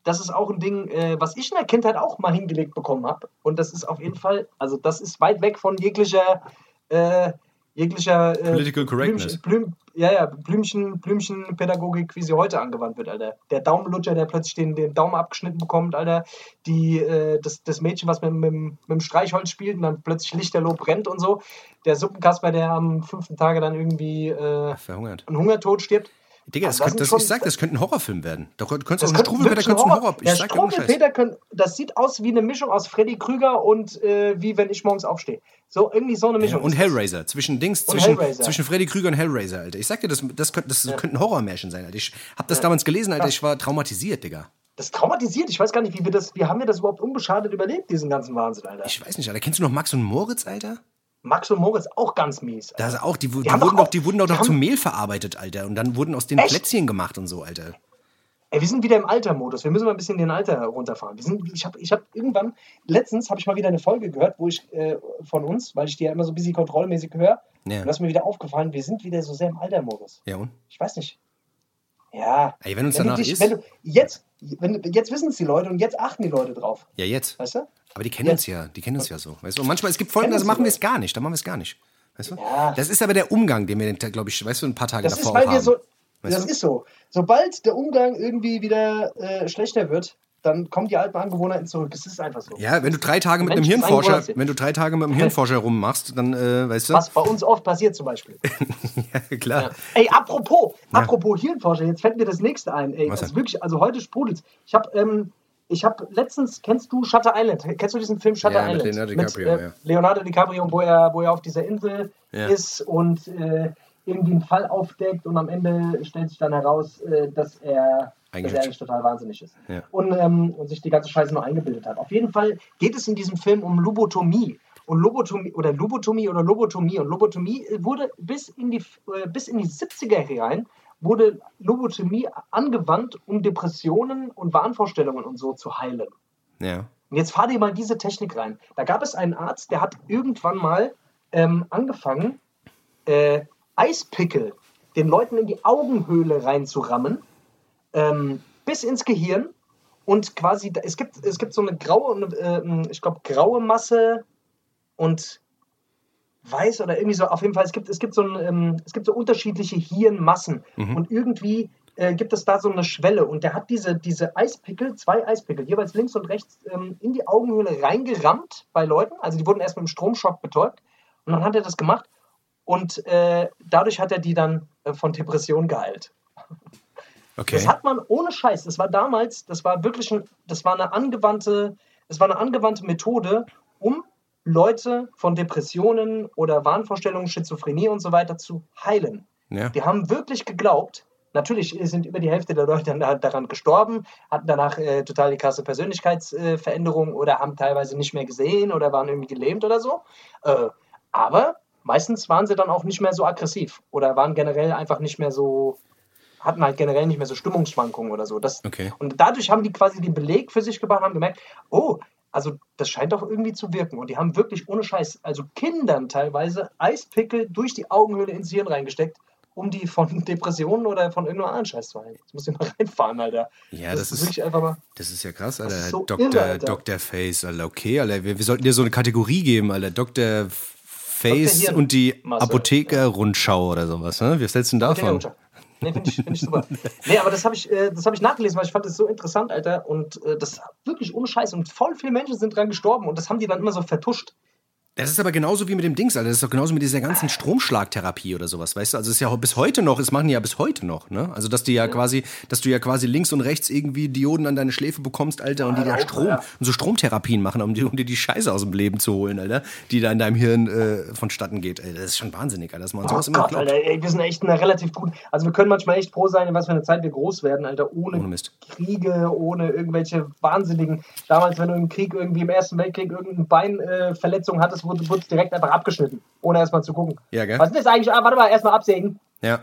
das ist auch ein Ding, äh, was ich in der Kindheit auch mal hingelegt bekommen habe. Und das ist auf jeden Fall, also das ist weit weg von jeglicher, äh, jeglicher äh, Political Correctness. Blüm, Blüm, ja, ja, Blümchen, Blümchenpädagogik, wie sie heute angewandt wird, Alter. Der Daumenlutscher, der plötzlich den, den Daumen abgeschnitten bekommt, Alter. Die, äh, das, das Mädchen, was mit, mit, mit dem Streichholz spielt und dann plötzlich lichterloh brennt und so. Der Suppenkasper, der am fünften Tage dann irgendwie äh, Verhungert. einen Hungertod stirbt. Digga, das, das könnte, das, sind ich schon- sag, das könnte ein Horrorfilm werden. Da könntest auch könnte Struwelpeter, du einen Horror- Horror. Ich Der sag. Struwelpeter, könnt- das sieht aus wie eine Mischung aus Freddy Krüger und äh, wie wenn ich morgens aufstehe. So, irgendwie so eine Ja, Mischung. und ist das. Hellraiser. Zwischen Dings, Und zwischen, zwischen Freddy Krüger und Hellraiser, Alter. Ich sag dir, das, das, könnte, das könnte ein Horrormärchen sein, Alter. Ich hab das damals gelesen, Alter. Ich war traumatisiert, Digga. Das traumatisiert. Ich weiß gar nicht, wie wir das, wie haben wir das überhaupt unbeschadet überlebt, diesen ganzen Wahnsinn, Alter. Ich weiß nicht, Alter. Kennst du noch Max und Moritz, Alter? Max und Moritz auch ganz mies. Da ist auch, die, die, haben wurden doch die wurden doch die noch haben- zu Mehl verarbeitet, Alter. Und dann wurden aus den Echt? Plätzchen gemacht und so, Alter. Ey, wir sind wieder im Alter-Modus. Wir müssen mal ein bisschen den Alter runterfahren. Wir sind, ich habe ich hab irgendwann, letztens habe ich mal wieder eine Folge gehört, wo ich äh, von uns, weil ich die ja immer so ein bisschen kontrollmäßig höre, Ja. und das ist mir wieder aufgefallen, wir sind wieder so sehr im Alter-Modus. Ja, und? Ich weiß nicht. Ja. Ey, wenn uns wenn du danach dich, ist- wenn du, jetzt, wenn, du- jetzt wissen es die Leute und jetzt achten die Leute drauf. Ja, jetzt. Weißt du? Aber die kennen uns ja, die kennen uns ja so. Weißt du? Und manchmal, es gibt Folgen, da uns machen wir es gar nicht. Da machen wir es gar nicht. Weißt du? Ja. Das ist aber der Umgang, den wir, glaube ich, weißt du, ein paar Tage Das davor ist, weil auch wir haben. so. Weißt das du? ist so. Sobald der Umgang irgendwie wieder äh, schlechter wird, dann kommen die alten Angewohnheiten zurück. Es ist einfach so. Ja, wenn du drei Tage mit einem Hirnforscher, wenn du drei Tage mit einem Hirnforscher rummachst, dann, äh, weißt du? Was bei uns oft passiert zum Beispiel. Ja, klar. Ey, apropos, apropos Hirnforscher, jetzt fällt mir das nächste ein. Ey, Was das ist wirklich, also heute sprudelt. Ich habe ähm, ich habe letztens, kennst du Shutter Island? Kennst du diesen Film Shutter Ja, mit Island? Leonardo DiCaprio, äh, ja. Leonardo DiCaprio, wo er, wo er auf dieser Insel Ja. ist und äh, irgendwie einen Fall aufdeckt und am Ende stellt sich dann heraus, äh, dass er dass Eigentlich- er eigentlich total wahnsinnig ist. Ja. Und, ähm, und sich die ganze Scheiße nur eingebildet hat. Auf jeden Fall geht es in diesem Film um Lobotomie. Und Lobotomie oder Lobotomie oder Lobotomie. Und Lobotomie wurde bis in die, äh, bis in die 70er hinein wurde Lobotomie angewandt, um Depressionen und Wahnvorstellungen und so zu heilen. Ja. Und jetzt fahr dir mal diese Technik rein. Da gab es einen Arzt, der hat irgendwann mal ähm, angefangen, äh, Eispickel den Leuten in die Augenhöhle reinzurammen, ähm, bis ins Gehirn. Und quasi, es gibt, es gibt so eine graue, äh, ich glaube, graue Masse und weiß oder irgendwie so, auf jeden Fall, es gibt, es gibt, so, ein, ähm, es gibt so unterschiedliche Hirnmassen. Und irgendwie äh, gibt es da so eine Schwelle. Und der hat diese, diese Eispickel, zwei Eispickel, jeweils links und rechts, ähm, in die Augenhöhle reingerammt bei Leuten. Also die wurden erst mit dem Stromschock betäubt. Und dann hat er das gemacht. Und äh, dadurch hat er die dann äh, von Depression geheilt. Okay. Das hat man ohne Scheiß. Das war damals, das war wirklich ein, das war eine angewandte, das war eine angewandte Methode, um Leute von Depressionen oder Wahnvorstellungen, Schizophrenie und so weiter zu heilen. Ja. Die haben wirklich geglaubt, natürlich sind über die Hälfte der Leute daran gestorben, hatten danach äh, total die krasse Persönlichkeitsveränderung oder haben teilweise nicht mehr gesehen oder waren irgendwie gelähmt oder so. Äh, aber meistens waren sie dann auch nicht mehr so aggressiv oder waren generell einfach nicht mehr so, hatten halt generell nicht mehr so Stimmungsschwankungen oder so. Das, Okay. Und dadurch haben die quasi den Beleg für sich gebracht und haben gemerkt, oh, also das scheint doch irgendwie zu wirken. Und die haben wirklich ohne Scheiß, also Kindern teilweise Eispickel durch die Augenhöhle ins Hirn reingesteckt, um die von Depressionen oder von irgendeinem anderen Scheiß zu heilen. Jetzt muss ich mal reinfahren, Alter. Ja, das ist- wirklich einfach mal. Das ist ja krass, Alter. so Dr. irre, Alter. Dr. Face, Alter. Okay, Alter. Wir, wir sollten dir so eine Kategorie geben, Alter. Dr. Face und die Apotheker-Rundschau oder sowas. Ne? Denn Okay, davon? Nee, finde ich, find ich super. Nee, aber das habe ich, äh, hab ich nachgelesen, weil ich fand das so interessant, Alter. Und äh, das wirklich ohne Scheiß. Und voll viele Menschen sind dran gestorben und das haben die dann immer so vertuscht. Das ist aber genauso wie mit dem Dings, Alter. Das ist doch genauso mit dieser ganzen Stromschlagtherapie oder sowas, weißt du? Also es ist ja bis heute noch, das machen die ja bis heute noch, ne? Also dass die ja quasi, dass du ja quasi links und rechts irgendwie Dioden an deine Schläfe bekommst, Alter, und die da Strom ja. und so Stromtherapien machen, um, die, um dir die Scheiße aus dem Leben zu holen, Alter, die da in deinem Hirn äh, vonstatten geht. Ey, das ist schon wahnsinnig, Alter, dass man sowas Oh immer Gott, glaubt. Alter, ey, wir sind echt in einer relativ gut. Also wir können manchmal echt froh sein, in was für eine Zeit wir groß werden, Alter, ohne, Ohne. Kriege, ohne irgendwelche wahnsinnigen. damals, wenn du im Krieg irgendwie im Ersten Weltkrieg irgendeine Beinverletzung hattest, wurde, wurde es direkt einfach abgeschnitten, ohne erstmal zu gucken. Ja, gell? Was ist das eigentlich? Ah, warte mal, erstmal absägen. Ja.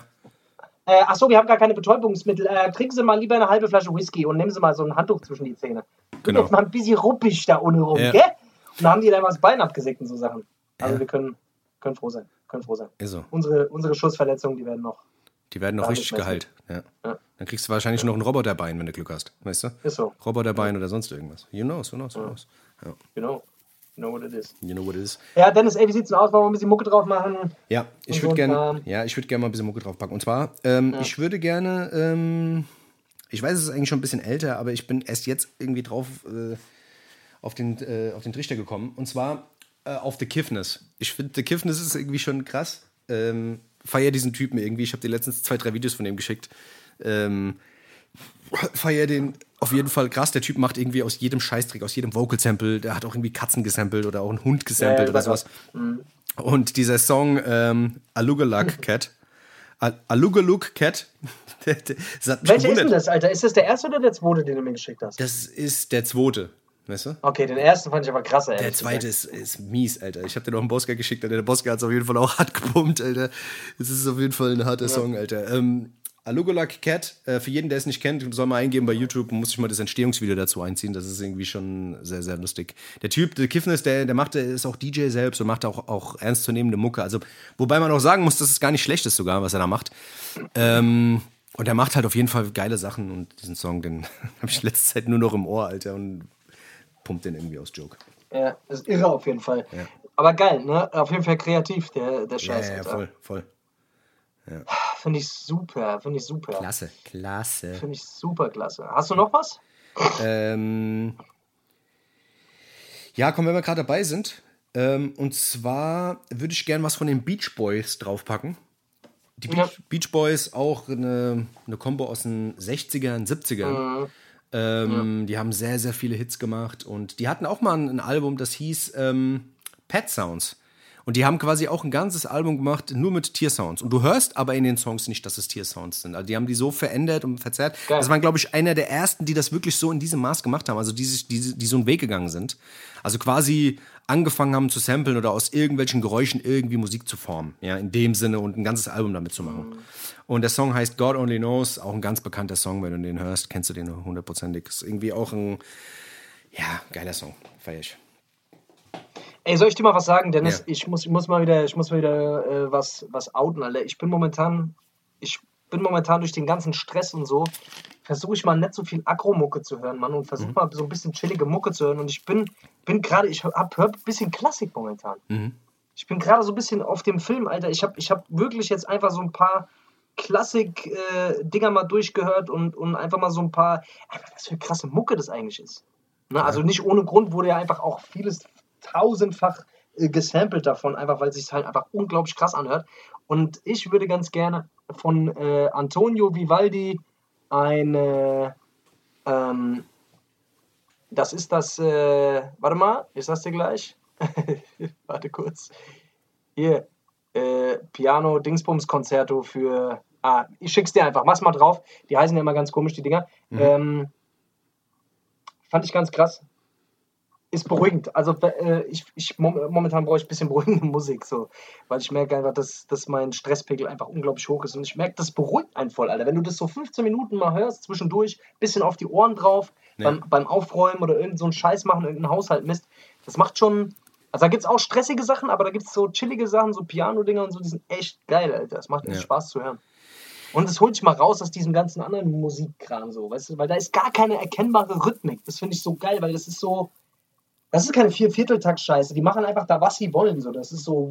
Äh, ach so, wir haben gar keine Betäubungsmittel. Äh, trinken Sie mal lieber eine halbe Flasche Whisky und nehmen Sie mal so ein Handtuch zwischen die Zähne. Genau. jetzt mal ein bisschen ruppig da ohne rum, Ja. gell? Und dann haben die dann das Bein abgesägt und so Sachen. Also Ja. wir können, können froh sein. Können froh sein. Ist so. Unsere, unsere Schussverletzungen, die werden noch. Die werden noch richtig geheilt. Ja. Ja. Dann kriegst du wahrscheinlich noch ein Roboterbein, wenn du Glück hast. Weißt du? Ist so. Roboterbein oder sonst irgendwas. You knows, who knows, who knows. Ja. You know. What it is. You know what it is. Ja, Dennis, ey, wie sieht's denn aus? Wollen wir ein bisschen Mucke drauf machen? Ja, ich würde so gerne, ja, ich würde gerne mal ein bisschen Mucke draufpacken. Und zwar, ähm, ich würde gerne, ähm, ich weiß, es ist eigentlich schon ein bisschen älter, aber ich bin erst jetzt irgendwie drauf äh, auf, den, äh, auf den Trichter gekommen. Und zwar äh, auf The Kiffness. Ich finde, The Kiffness ist irgendwie schon krass. Ähm, feier diesen Typen irgendwie. Ich habe dir letztens zwei, drei Videos von dem geschickt. Ähm, feier den auf jeden Fall krass. Der Typ macht irgendwie aus jedem Scheißtrick, aus jedem Vocal-Sample, der hat auch irgendwie Katzen gesampelt oder auch einen Hund gesampelt Ja, oder ja, sowas. Mhm. Und dieser Song ähm, Alugaluk Cat, Al- Alugaluk Cat, Welcher ist denn das, Alter? Ist das der erste oder der zweite, den du mir geschickt hast? Das ist der zweite, weißt du? Okay, den ersten fand ich aber krass, ey. Der zweite ist, ist mies, Alter. Ich hab dir noch einen Bosca geschickt, Alter. Der Bosca hat es auf jeden Fall auch hart gepumpt, Alter. Das ist auf jeden Fall ein harter Song, Alter. Ähm, Alugolak Cat, äh, für jeden, der es nicht kennt, soll mal eingeben bei YouTube, muss ich mal das Entstehungsvideo dazu einziehen. Das ist irgendwie schon sehr, sehr lustig. Der Typ, der Kiffness, der, der macht, der ist auch DJ selbst und macht auch, auch ernstzunehmende Mucke. Also, wobei man auch sagen muss, dass es gar nicht schlecht ist sogar, was er da macht. Ähm, und er macht halt auf jeden Fall geile Sachen und diesen Song, den habe ich letzte Zeit nur noch im Ohr, Alter, und pumpt den irgendwie aus Joke. Ja, das ist irre auf jeden Fall. Aber geil, ne? Auf jeden Fall kreativ, der, der Ja, Scheiß. ja, ja, Alter. voll, voll. Finde ich super, finde ich super. Klasse, klasse. Finde ich super klasse. Hast du noch was? Ähm, ja, komm, wenn wir gerade dabei sind. Ähm, und zwar würde ich gern was von den Beach Boys draufpacken. Die Beach, Ja. Beach Boys, auch eine, eine Kombo aus den 60ern, 70ern. Ähm, Die haben sehr, sehr viele Hits gemacht und die hatten auch mal ein, ein Album, das hieß ähm, Pet Sounds. Und die haben quasi auch ein ganzes Album gemacht, nur mit Tiersounds. Und du hörst aber in den Songs nicht, dass es Tiersounds sind. Also die haben die so verändert und verzerrt. Geil. Das waren, glaube ich, einer der ersten, die das wirklich so in diesem Maß gemacht haben. Also die, sich- die, die so einen Weg gegangen sind. Also quasi angefangen haben zu samplen oder aus irgendwelchen Geräuschen irgendwie Musik zu formen. Ja, in dem Sinne und ein ganzes Album damit zu machen. Und der Song heißt God Only Knows, auch ein ganz bekannter Song, wenn du den hörst, kennst du den hundertprozentig. Ist irgendwie auch ein, ja, geiler Song. Feier ich. Ey, soll ich dir mal was sagen, Dennis? Ja. Ich, muss, ich muss mal wieder, ich muss mal wieder äh, was, was outen, Alter. Ich bin momentan, ich bin momentan durch den ganzen Stress und so, versuche ich mal nicht so viel Agro-Mucke zu hören, Mann, und versuche mal so ein bisschen chillige Mucke zu hören. Und ich bin, bin gerade, ich hab, hör ein bisschen Klassik momentan. Ich bin gerade so ein bisschen auf dem Film, Alter. Ich habe ich hab wirklich jetzt einfach so ein paar Klassik-Dinger mal durchgehört und, und einfach mal so ein paar, einfach was für krasse Mucke das eigentlich ist. Ne? Also nicht ohne Grund wurde ja einfach auch vieles tausendfach äh, gesampelt davon, einfach weil es sich halt einfach unglaublich krass anhört. Und ich würde ganz gerne von äh, Antonio Vivaldi eine, ähm, das ist das, äh, warte mal, ich sag's dir gleich. warte kurz. Hier, äh, Piano Dingsbums Konzerto für, ah, ich schick's dir einfach, mach's mal drauf. Die heißen ja immer ganz komisch, die Dinger. Ähm, fand ich ganz krass. Ist beruhigend. Also äh, ich, ich mom momentan brauche ich ein bisschen beruhigende Musik, so, weil ich merke einfach, dass, dass mein Stresspegel einfach unglaublich hoch ist und ich merke, das beruhigt einen voll, Alter. Wenn du das so 15 Minuten mal hörst, zwischendurch, bisschen auf die Ohren drauf, beim, beim Aufräumen oder irgend so einen Scheiß machen, irgendeinen Haushalt Mist, das macht schon. Also da gibt es auch stressige Sachen, aber da gibt es so chillige Sachen, so Piano-Dinger und so, die sind echt geil, Alter. Das macht echt Ja. Spaß zu hören. Und es holt dich mal raus aus diesem ganzen anderen Musikkram, so, weißt du, weil da ist gar keine erkennbare Rhythmik. Das finde ich so geil, weil das ist so. Das ist keine Viervierteltakt-Scheiße. Die machen einfach da, was sie wollen. So. Das ist so.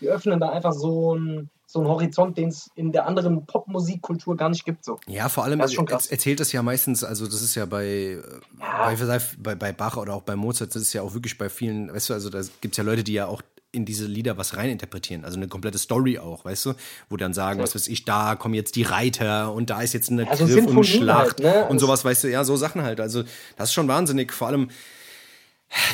Die öffnen da einfach so einen so einen Horizont, den es in der anderen Popmusikkultur gar nicht gibt. So. Ja, vor allem Das er- erzählt das ja meistens, also das ist ja bei, äh, bei, bei, bei Bach oder auch bei Mozart, das ist ja auch wirklich bei vielen, weißt du, also da gibt es ja Leute, die ja auch in diese Lieder was reininterpretieren, also eine komplette Story auch, weißt du, wo dann sagen, was weiß ich, da kommen jetzt die Reiter und da ist jetzt eine Ja, so Griff und Schlacht halt, ne? und sowas, weißt du, ja, so Sachen halt, also das ist schon wahnsinnig, vor allem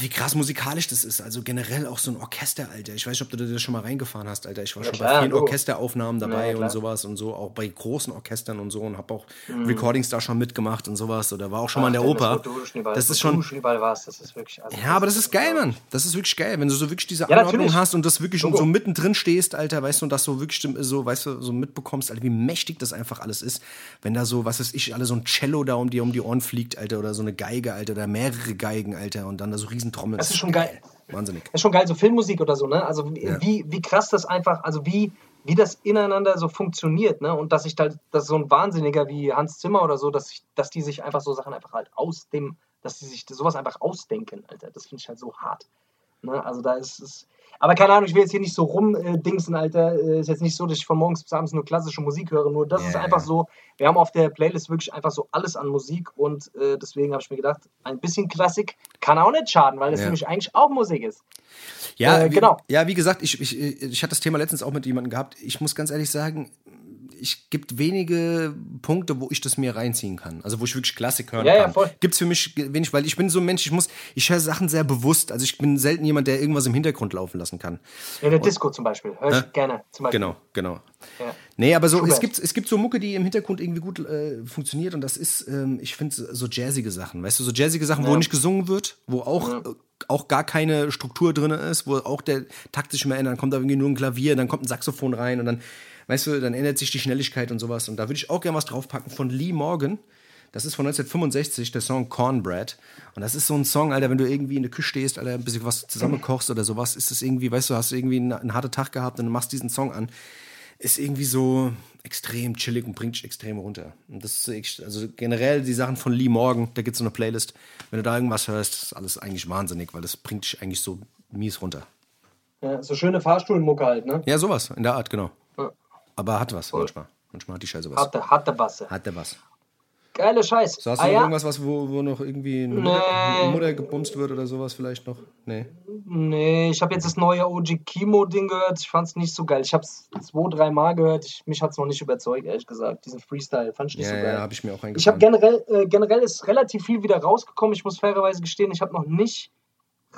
wie krass musikalisch das ist. Also generell auch so ein Orchester, Alter. Ich weiß nicht, ob du das schon mal reingefahren hast, Alter. Ich war Ja, schon klar, bei vielen Logo. Orchesteraufnahmen dabei Ja, und sowas und so, auch bei großen Orchestern und so und habe auch Mhm. Recordings da schon mitgemacht und sowas oder war auch schon mal in der Ach, Oper. überall, Das wo ist schon schon überall warst, das ist wirklich. Also, ja, aber das ist geil, Mann. Das ist wirklich geil, wenn du so wirklich diese Ja, Anordnung natürlich. hast und das wirklich Logo. so mittendrin stehst, Alter, weißt du, und das so wirklich so, weißt du, so mitbekommst, Alter, wie mächtig das einfach alles ist. Wenn da so, was weiß ich, alle so ein Cello da um dir um die Ohren fliegt, Alter, oder so eine Geige, Alter, oder mehrere Geigen, Alter, und dann da so Riesentrommeln. Das ist schon geil. Wahnsinnig. Das ist schon geil, so Filmmusik oder so, ne? Also wie, Ja. wie, wie krass das einfach, also wie, wie das ineinander so funktioniert, ne? Und dass sich da, dass so ein Wahnsinniger wie Hans Zimmer oder so, dass, ich, dass die sich einfach so Sachen einfach halt aus dem, dass die sich sowas einfach ausdenken, Alter. Das finde ich halt so hart. Ne? Also da ist es. Aber keine Ahnung, ich will jetzt hier nicht so rumdingsen, Alter. Äh, Ist jetzt nicht so, dass ich von morgens bis abends nur klassische Musik höre. Nur das Ja, ist einfach ja. so. Wir haben auf der Playlist wirklich einfach so alles an Musik und äh, deswegen habe ich mir gedacht, ein bisschen Klassik kann auch nicht schaden, weil das Ja. nämlich eigentlich auch Musik ist. Ja, Äh, wie, genau. Ja, wie gesagt, ich, ich, ich hatte das Thema letztens auch mit jemandem gehabt. Ich muss ganz ehrlich sagen, ich gibt wenige Punkte, wo ich das mir reinziehen kann. Also wo ich wirklich Klassik hören Ja, ja, kann. voll. Gibt's für mich wenig, weil ich bin so ein Mensch, ich muss, ich höre Sachen sehr bewusst. Also ich bin selten jemand, der irgendwas im Hintergrund laufen lassen kann. In der Disco zum Beispiel. Höre ich Hä? gerne. Zum Beispiel. Genau, genau. Ja. Nee, aber so, es gibt, es gibt so Mucke, die im Hintergrund irgendwie gut äh, funktioniert und das ist, ähm, ich finde, so jazzige Sachen. Weißt du, so jazzige Sachen, wo nicht gesungen wird, wo auch, äh, auch gar keine Struktur drin ist, wo auch der Takt sich immer ändert, dann kommt da irgendwie nur ein Klavier, dann kommt ein Saxophon rein und dann, weißt du, dann ändert sich die Schnelligkeit und sowas. Und da würde ich auch gerne was draufpacken von Lee Morgan. Das ist von 1965, der Song Cornbread. Und das ist so ein Song, Alter, wenn du irgendwie in der Küche stehst, Alter, ein bisschen was zusammenkochst oder sowas, ist das irgendwie, weißt du, hast du irgendwie einen, einen harten Tag gehabt und du machst diesen Song an ist irgendwie so extrem chillig und bringt dich extrem runter. Und das ist also generell die Sachen von Lee Morgan, da gibt es so eine Playlist. Wenn du da irgendwas hörst, ist alles eigentlich wahnsinnig, weil das bringt dich eigentlich so mies runter. Ja, so schöne Fahrstuhlmucke halt, ne? Ja, sowas, in der Art, genau. Ja. Aber hat was manchmal. Manchmal hat die Scheiße was. Hatte, hatte Basse. Hat der was. Geile Scheiß. So, hast du ah, ja? irgendwas, was, wo, wo noch irgendwie eine Mutter, eine Mutter gebumst wird oder sowas vielleicht noch? Nee. Nee, ich habe jetzt das neue OG Kimo-Ding gehört. Ich fand es nicht so geil. Ich habe es zwei, drei Mal gehört. Ich, mich hat es noch nicht überzeugt, ehrlich gesagt. Diesen Freestyle fand ich nicht Ja, so ja, geil. habe ich mir auch Ich habe generell, äh, generell ist relativ viel wieder rausgekommen. Ich muss fairerweise gestehen, ich habe noch nicht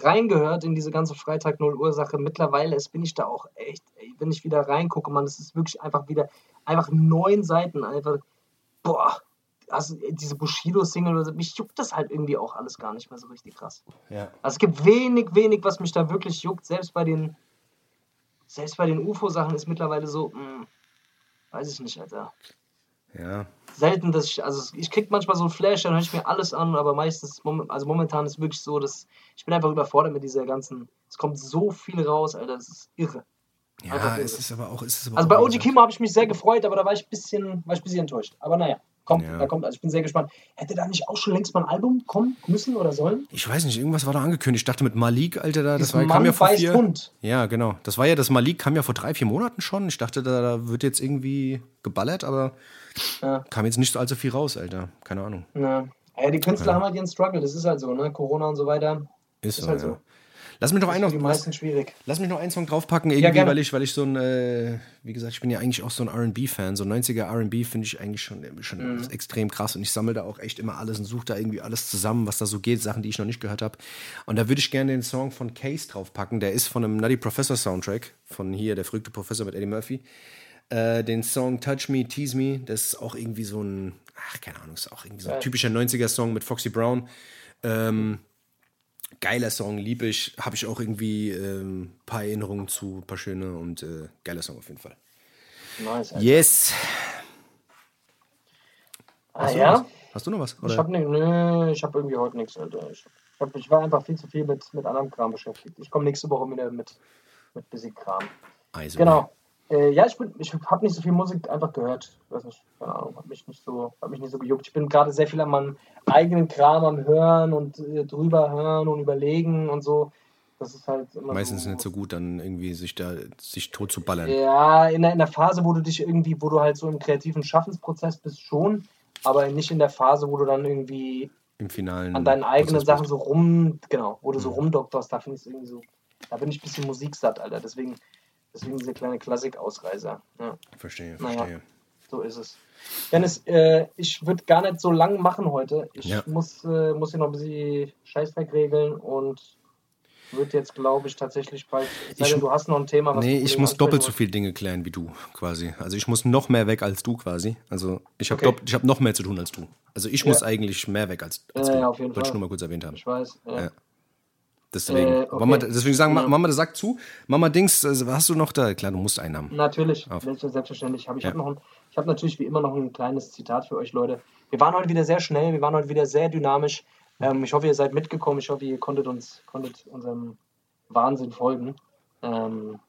reingehört in diese ganze Freitag 0 Uhr Sache. Mittlerweile ist, bin ich da auch echt, ey, wenn ich wieder reingucke, man, es ist wirklich einfach wieder, einfach neun Seiten, einfach, boah, also diese Bushido-Single, oder so, mich juckt das halt irgendwie auch alles gar nicht mehr so richtig krass. Ja. Also es gibt wenig, wenig, was mich da wirklich juckt. Selbst bei den, selbst bei den UFO-Sachen ist mittlerweile so, mh, weiß ich nicht, Alter ja. selten, dass ich, also ich krieg manchmal so einen Flash, dann höre ich mir alles an, aber meistens, also momentan ist wirklich so, dass ich bin einfach überfordert mit dieser ganzen, es kommt so viel raus, Alter, das ist irre. Ja, irre. es ist aber auch. Es ist aber Also bei OG Kimo habe ich mich sehr gefreut, aber da war ich ein bisschen, war ich ein bisschen enttäuscht. Aber naja, kommt, Ja. da kommt, also ich bin sehr gespannt. Hätte da nicht auch schon längst mal ein Album kommen müssen oder sollen? Ich weiß nicht, irgendwas war da angekündigt. Ich dachte mit Malik, Alter, da, das war, kam ja vor vier. Hund. Ja, genau. Das war ja, das Malik kam ja vor drei, vier Monaten schon. Ich dachte, da, da wird jetzt irgendwie geballert, aber Ja. kam jetzt nicht so allzu viel raus, Alter. Keine Ahnung. Ja, ja die Künstler haben halt ihren Struggle, das ist halt so, ne? Corona und so weiter. Ist, Ist so, halt so. Lass mich noch einen, noch, lass, lass mich noch einen Song draufpacken, irgendwie, gerne. weil ich, weil ich so ein, äh, wie gesagt, ich bin ja eigentlich auch so ein R&B-Fan. So 90er R&B finde ich eigentlich schon, schon Mhm. extrem krass und ich sammle da auch echt immer alles und suche da irgendwie alles zusammen, was da so geht, Sachen, die ich noch nicht gehört habe. Und da würde ich gerne den Song von Case draufpacken. Der ist von einem Nutty Professor Soundtrack, von hier, der verrückte Professor mit Eddie Murphy. Äh, den Song Touch Me, Tease Me, das ist auch irgendwie so ein, ach, keine Ahnung, ist auch irgendwie so ein typischer 90er-Song mit Foxy Brown. Ähm, geiler Song, lieb ich. Habe ich auch irgendwie ähm, paar Erinnerungen zu, paar schöne und äh, geiler Song auf jeden Fall. Nice, Alter. Yes. Ah, Hast du ja? noch was? Hast du noch was? Ich Oder? ne, nö, ich hab irgendwie heute nichts, Alter. Ich, hab, ich war einfach viel zu viel mit, mit anderem Kram beschäftigt. Ich komme nächste Woche wieder mit, mit bisschen Kram. Also, Genau. Äh, ja, ich, bin, ich habe nicht so viel Musik einfach gehört. Weiß nicht, keine Ahnung, hat mich nicht so, hat mich nicht so gejuckt. Ich bin gerade sehr viel an meinem eigenen Kram am Hören und äh, drüber hören und überlegen und so. Das ist halt immer Meistens so, nicht so gut, dann irgendwie sich da sich tot zu ballern. Ja, in der, in der Phase, wo du dich irgendwie, wo du halt so im kreativen Schaffensprozess bist, schon, aber nicht in der Phase, wo du dann irgendwie Im finalen. an deinen eigenen Sachen so rum, genau, wo du Mhm. so rumdoktorst, da finde ich es irgendwie so, da bin ich ein bisschen musiksatt, Alter. Deswegen, deswegen diese kleine Klassik-Ausreißer. Ja. Verstehe, Naja. verstehe. So ist es. Dennis, äh, ich würde gar nicht so lang machen heute. Ich Ja. muss, äh, muss hier noch ein bisschen Scheißdreck regeln und würde jetzt, glaube ich, tatsächlich bald. Ich- denn, du hast noch ein Thema, was Nee, ich muss doppelt so viele Dinge klären wie du, quasi. Also ich muss noch mehr weg als du, quasi. Also ich habe Okay. ich hab noch mehr zu tun als du. Also ich muss eigentlich mehr weg als, als Ja, du. ja, auf jeden Wollte ich Fall. nur mal kurz erwähnt haben. Ich weiß. Ja. Deswegen. Äh, okay. Mama, deswegen sagen, Ja. Mama, das sagt zu. Mama Dings, also, hast du noch da? Klar, du musst einen haben. Natürlich, Auf. selbst- selbstverständlich. Hab ich Ja. habe noch ein, ich habe natürlich wie immer noch ein kleines Zitat für euch, Leute. Wir waren heute wieder sehr schnell, wir waren heute wieder sehr dynamisch. Ähm, ich hoffe, ihr seid mitgekommen. Ich hoffe, ihr konntet uns, konntet unserem Wahnsinn folgen. Ähm,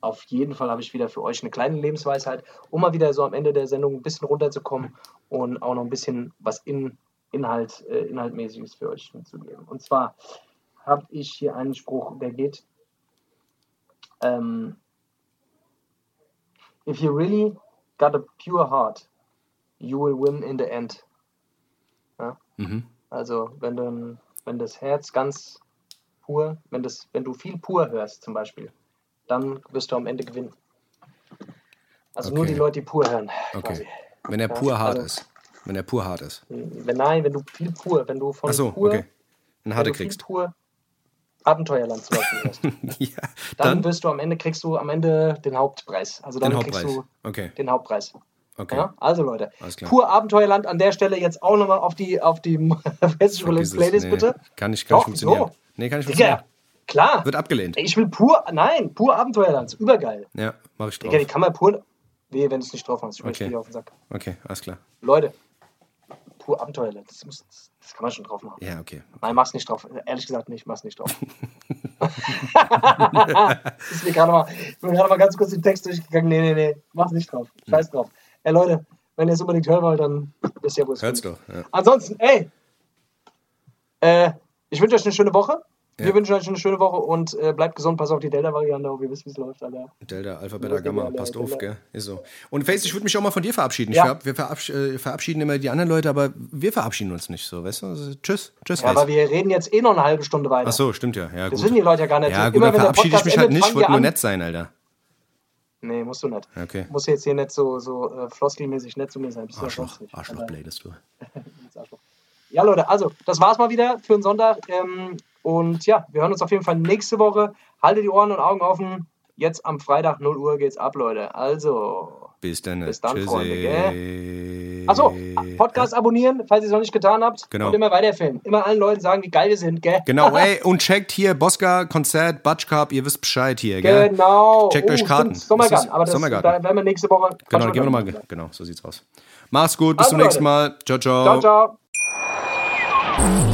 auf jeden Fall habe ich wieder für euch eine kleine Lebensweisheit, um mal wieder so am Ende der Sendung ein bisschen runterzukommen und auch noch ein bisschen was in, Inhalt, äh, Inhaltmäßiges für euch mitzugeben. Und zwar habe ich hier einen Spruch, der geht, ähm, If you really got a pure heart, you will win in the end. Ja? Mhm. Also wenn du, wenn das Herz ganz pur, wenn das, wenn du viel pur hörst zum Beispiel, dann wirst du am Ende gewinnen. Also nur Okay. die Leute, die pur hören. Okay. Quasi. Wenn er pur hart also- ist. Wenn er pur hart ist. Wenn nein, wenn du viel pur, wenn du von Ach so, pur, okay. Wenn harte kriegst. pur Abenteuerland zum Beispiel hörst, ja, dann, dann, wirst du am Ende kriegst du am Ende den Hauptpreis. Also dann kriegst du Okay, den Hauptpreis. okay. Ja? Also Leute, pur Abenteuerland an der Stelle jetzt auch nochmal auf die auf die. Playlist Nee, bitte. Kann nicht, kann nicht Doch, funktionieren. wieso? Nee, kann nicht funktionieren. Digga, klar. Wird abgelehnt. Ich will pur, nein, pur Abenteuerland, übergeil. Ja, mach ich drauf. Digga, die kann man pur, wehe, wenn du es nicht drauf hast, ich Okay. auf den Sack. Okay, alles klar. Leute, pur Abenteuerland, das, muss, das kann man schon drauf machen. Ja, okay. Nein, mach's nicht drauf. Ehrlich gesagt nicht, mach's nicht drauf. ist mir gerade mal, ich bin gerade mal ganz kurz den Text durchgegangen. Nee, nee, nee, mach's nicht drauf. Scheiß drauf. Ey Leute, wenn ihr es unbedingt hören wollt, dann wisst ihr, wo es Hört's kommt. doch. Ja. Ansonsten, ey, äh, ich wünsche euch eine schöne Woche. Wir Ja. wünschen euch eine schöne Woche und äh, bleibt gesund, passt auf die Delta-Variante auf, ihr wisst, wie es läuft, Alter. Delta, Alpha, Beta, Gamma, Delta, passt auf, Delta. gell? Ist so. Und Face, ich würde mich auch mal von dir verabschieden. Ja. verab, wir verabsch äh, verabschieden immer die anderen Leute, aber wir verabschieden uns nicht so, weißt du? Also, tschüss, tschüss, Ja, Face. aber wir reden jetzt eh noch eine halbe Stunde weiter. Ach so, stimmt ja. ja Das gut. wissen die Leute ja gar nicht. Ja, Immer gut, dann wenn der verabschiede ich mich halt nicht. Ich wollte wir nur nett sein, Alter. Nee, musst du nicht. Okay. Musst du jetzt hier nicht so, so äh, floskelmäßig nett zu mir sein. Bist du ja Arschloch, nicht. Arschloch, bladest du. Arschloch. Ja, Leute, also, das war's mal wieder für den Sonntag. Ähm, und ja, wir hören uns auf jeden Fall nächste Woche. Haltet die Ohren und Augen offen. Jetzt am Freitag 0 Uhr geht's ab, Leute. Also, Bis dann. Bis dann, Tschüssi. Freunde, achso, Podcast abonnieren, falls ihr es noch nicht getan habt. Genau. Und immer weiterempfehlen. Immer allen Leuten sagen, wie geil wir sind, gell? Genau, ey, und checkt hier Bosca, Konzert, Butch Cup, ihr wisst Bescheid hier, gell? Genau. Checkt euch Karten. Sommergarten. Aber das, Sommergarten. da werden wir nächste Woche. Genau, gehen wir nochmal. Genau, so sieht's aus. Mach's gut, bis Also, zum nächsten Leute. Mal. Ciao, ciao. Ciao, ciao.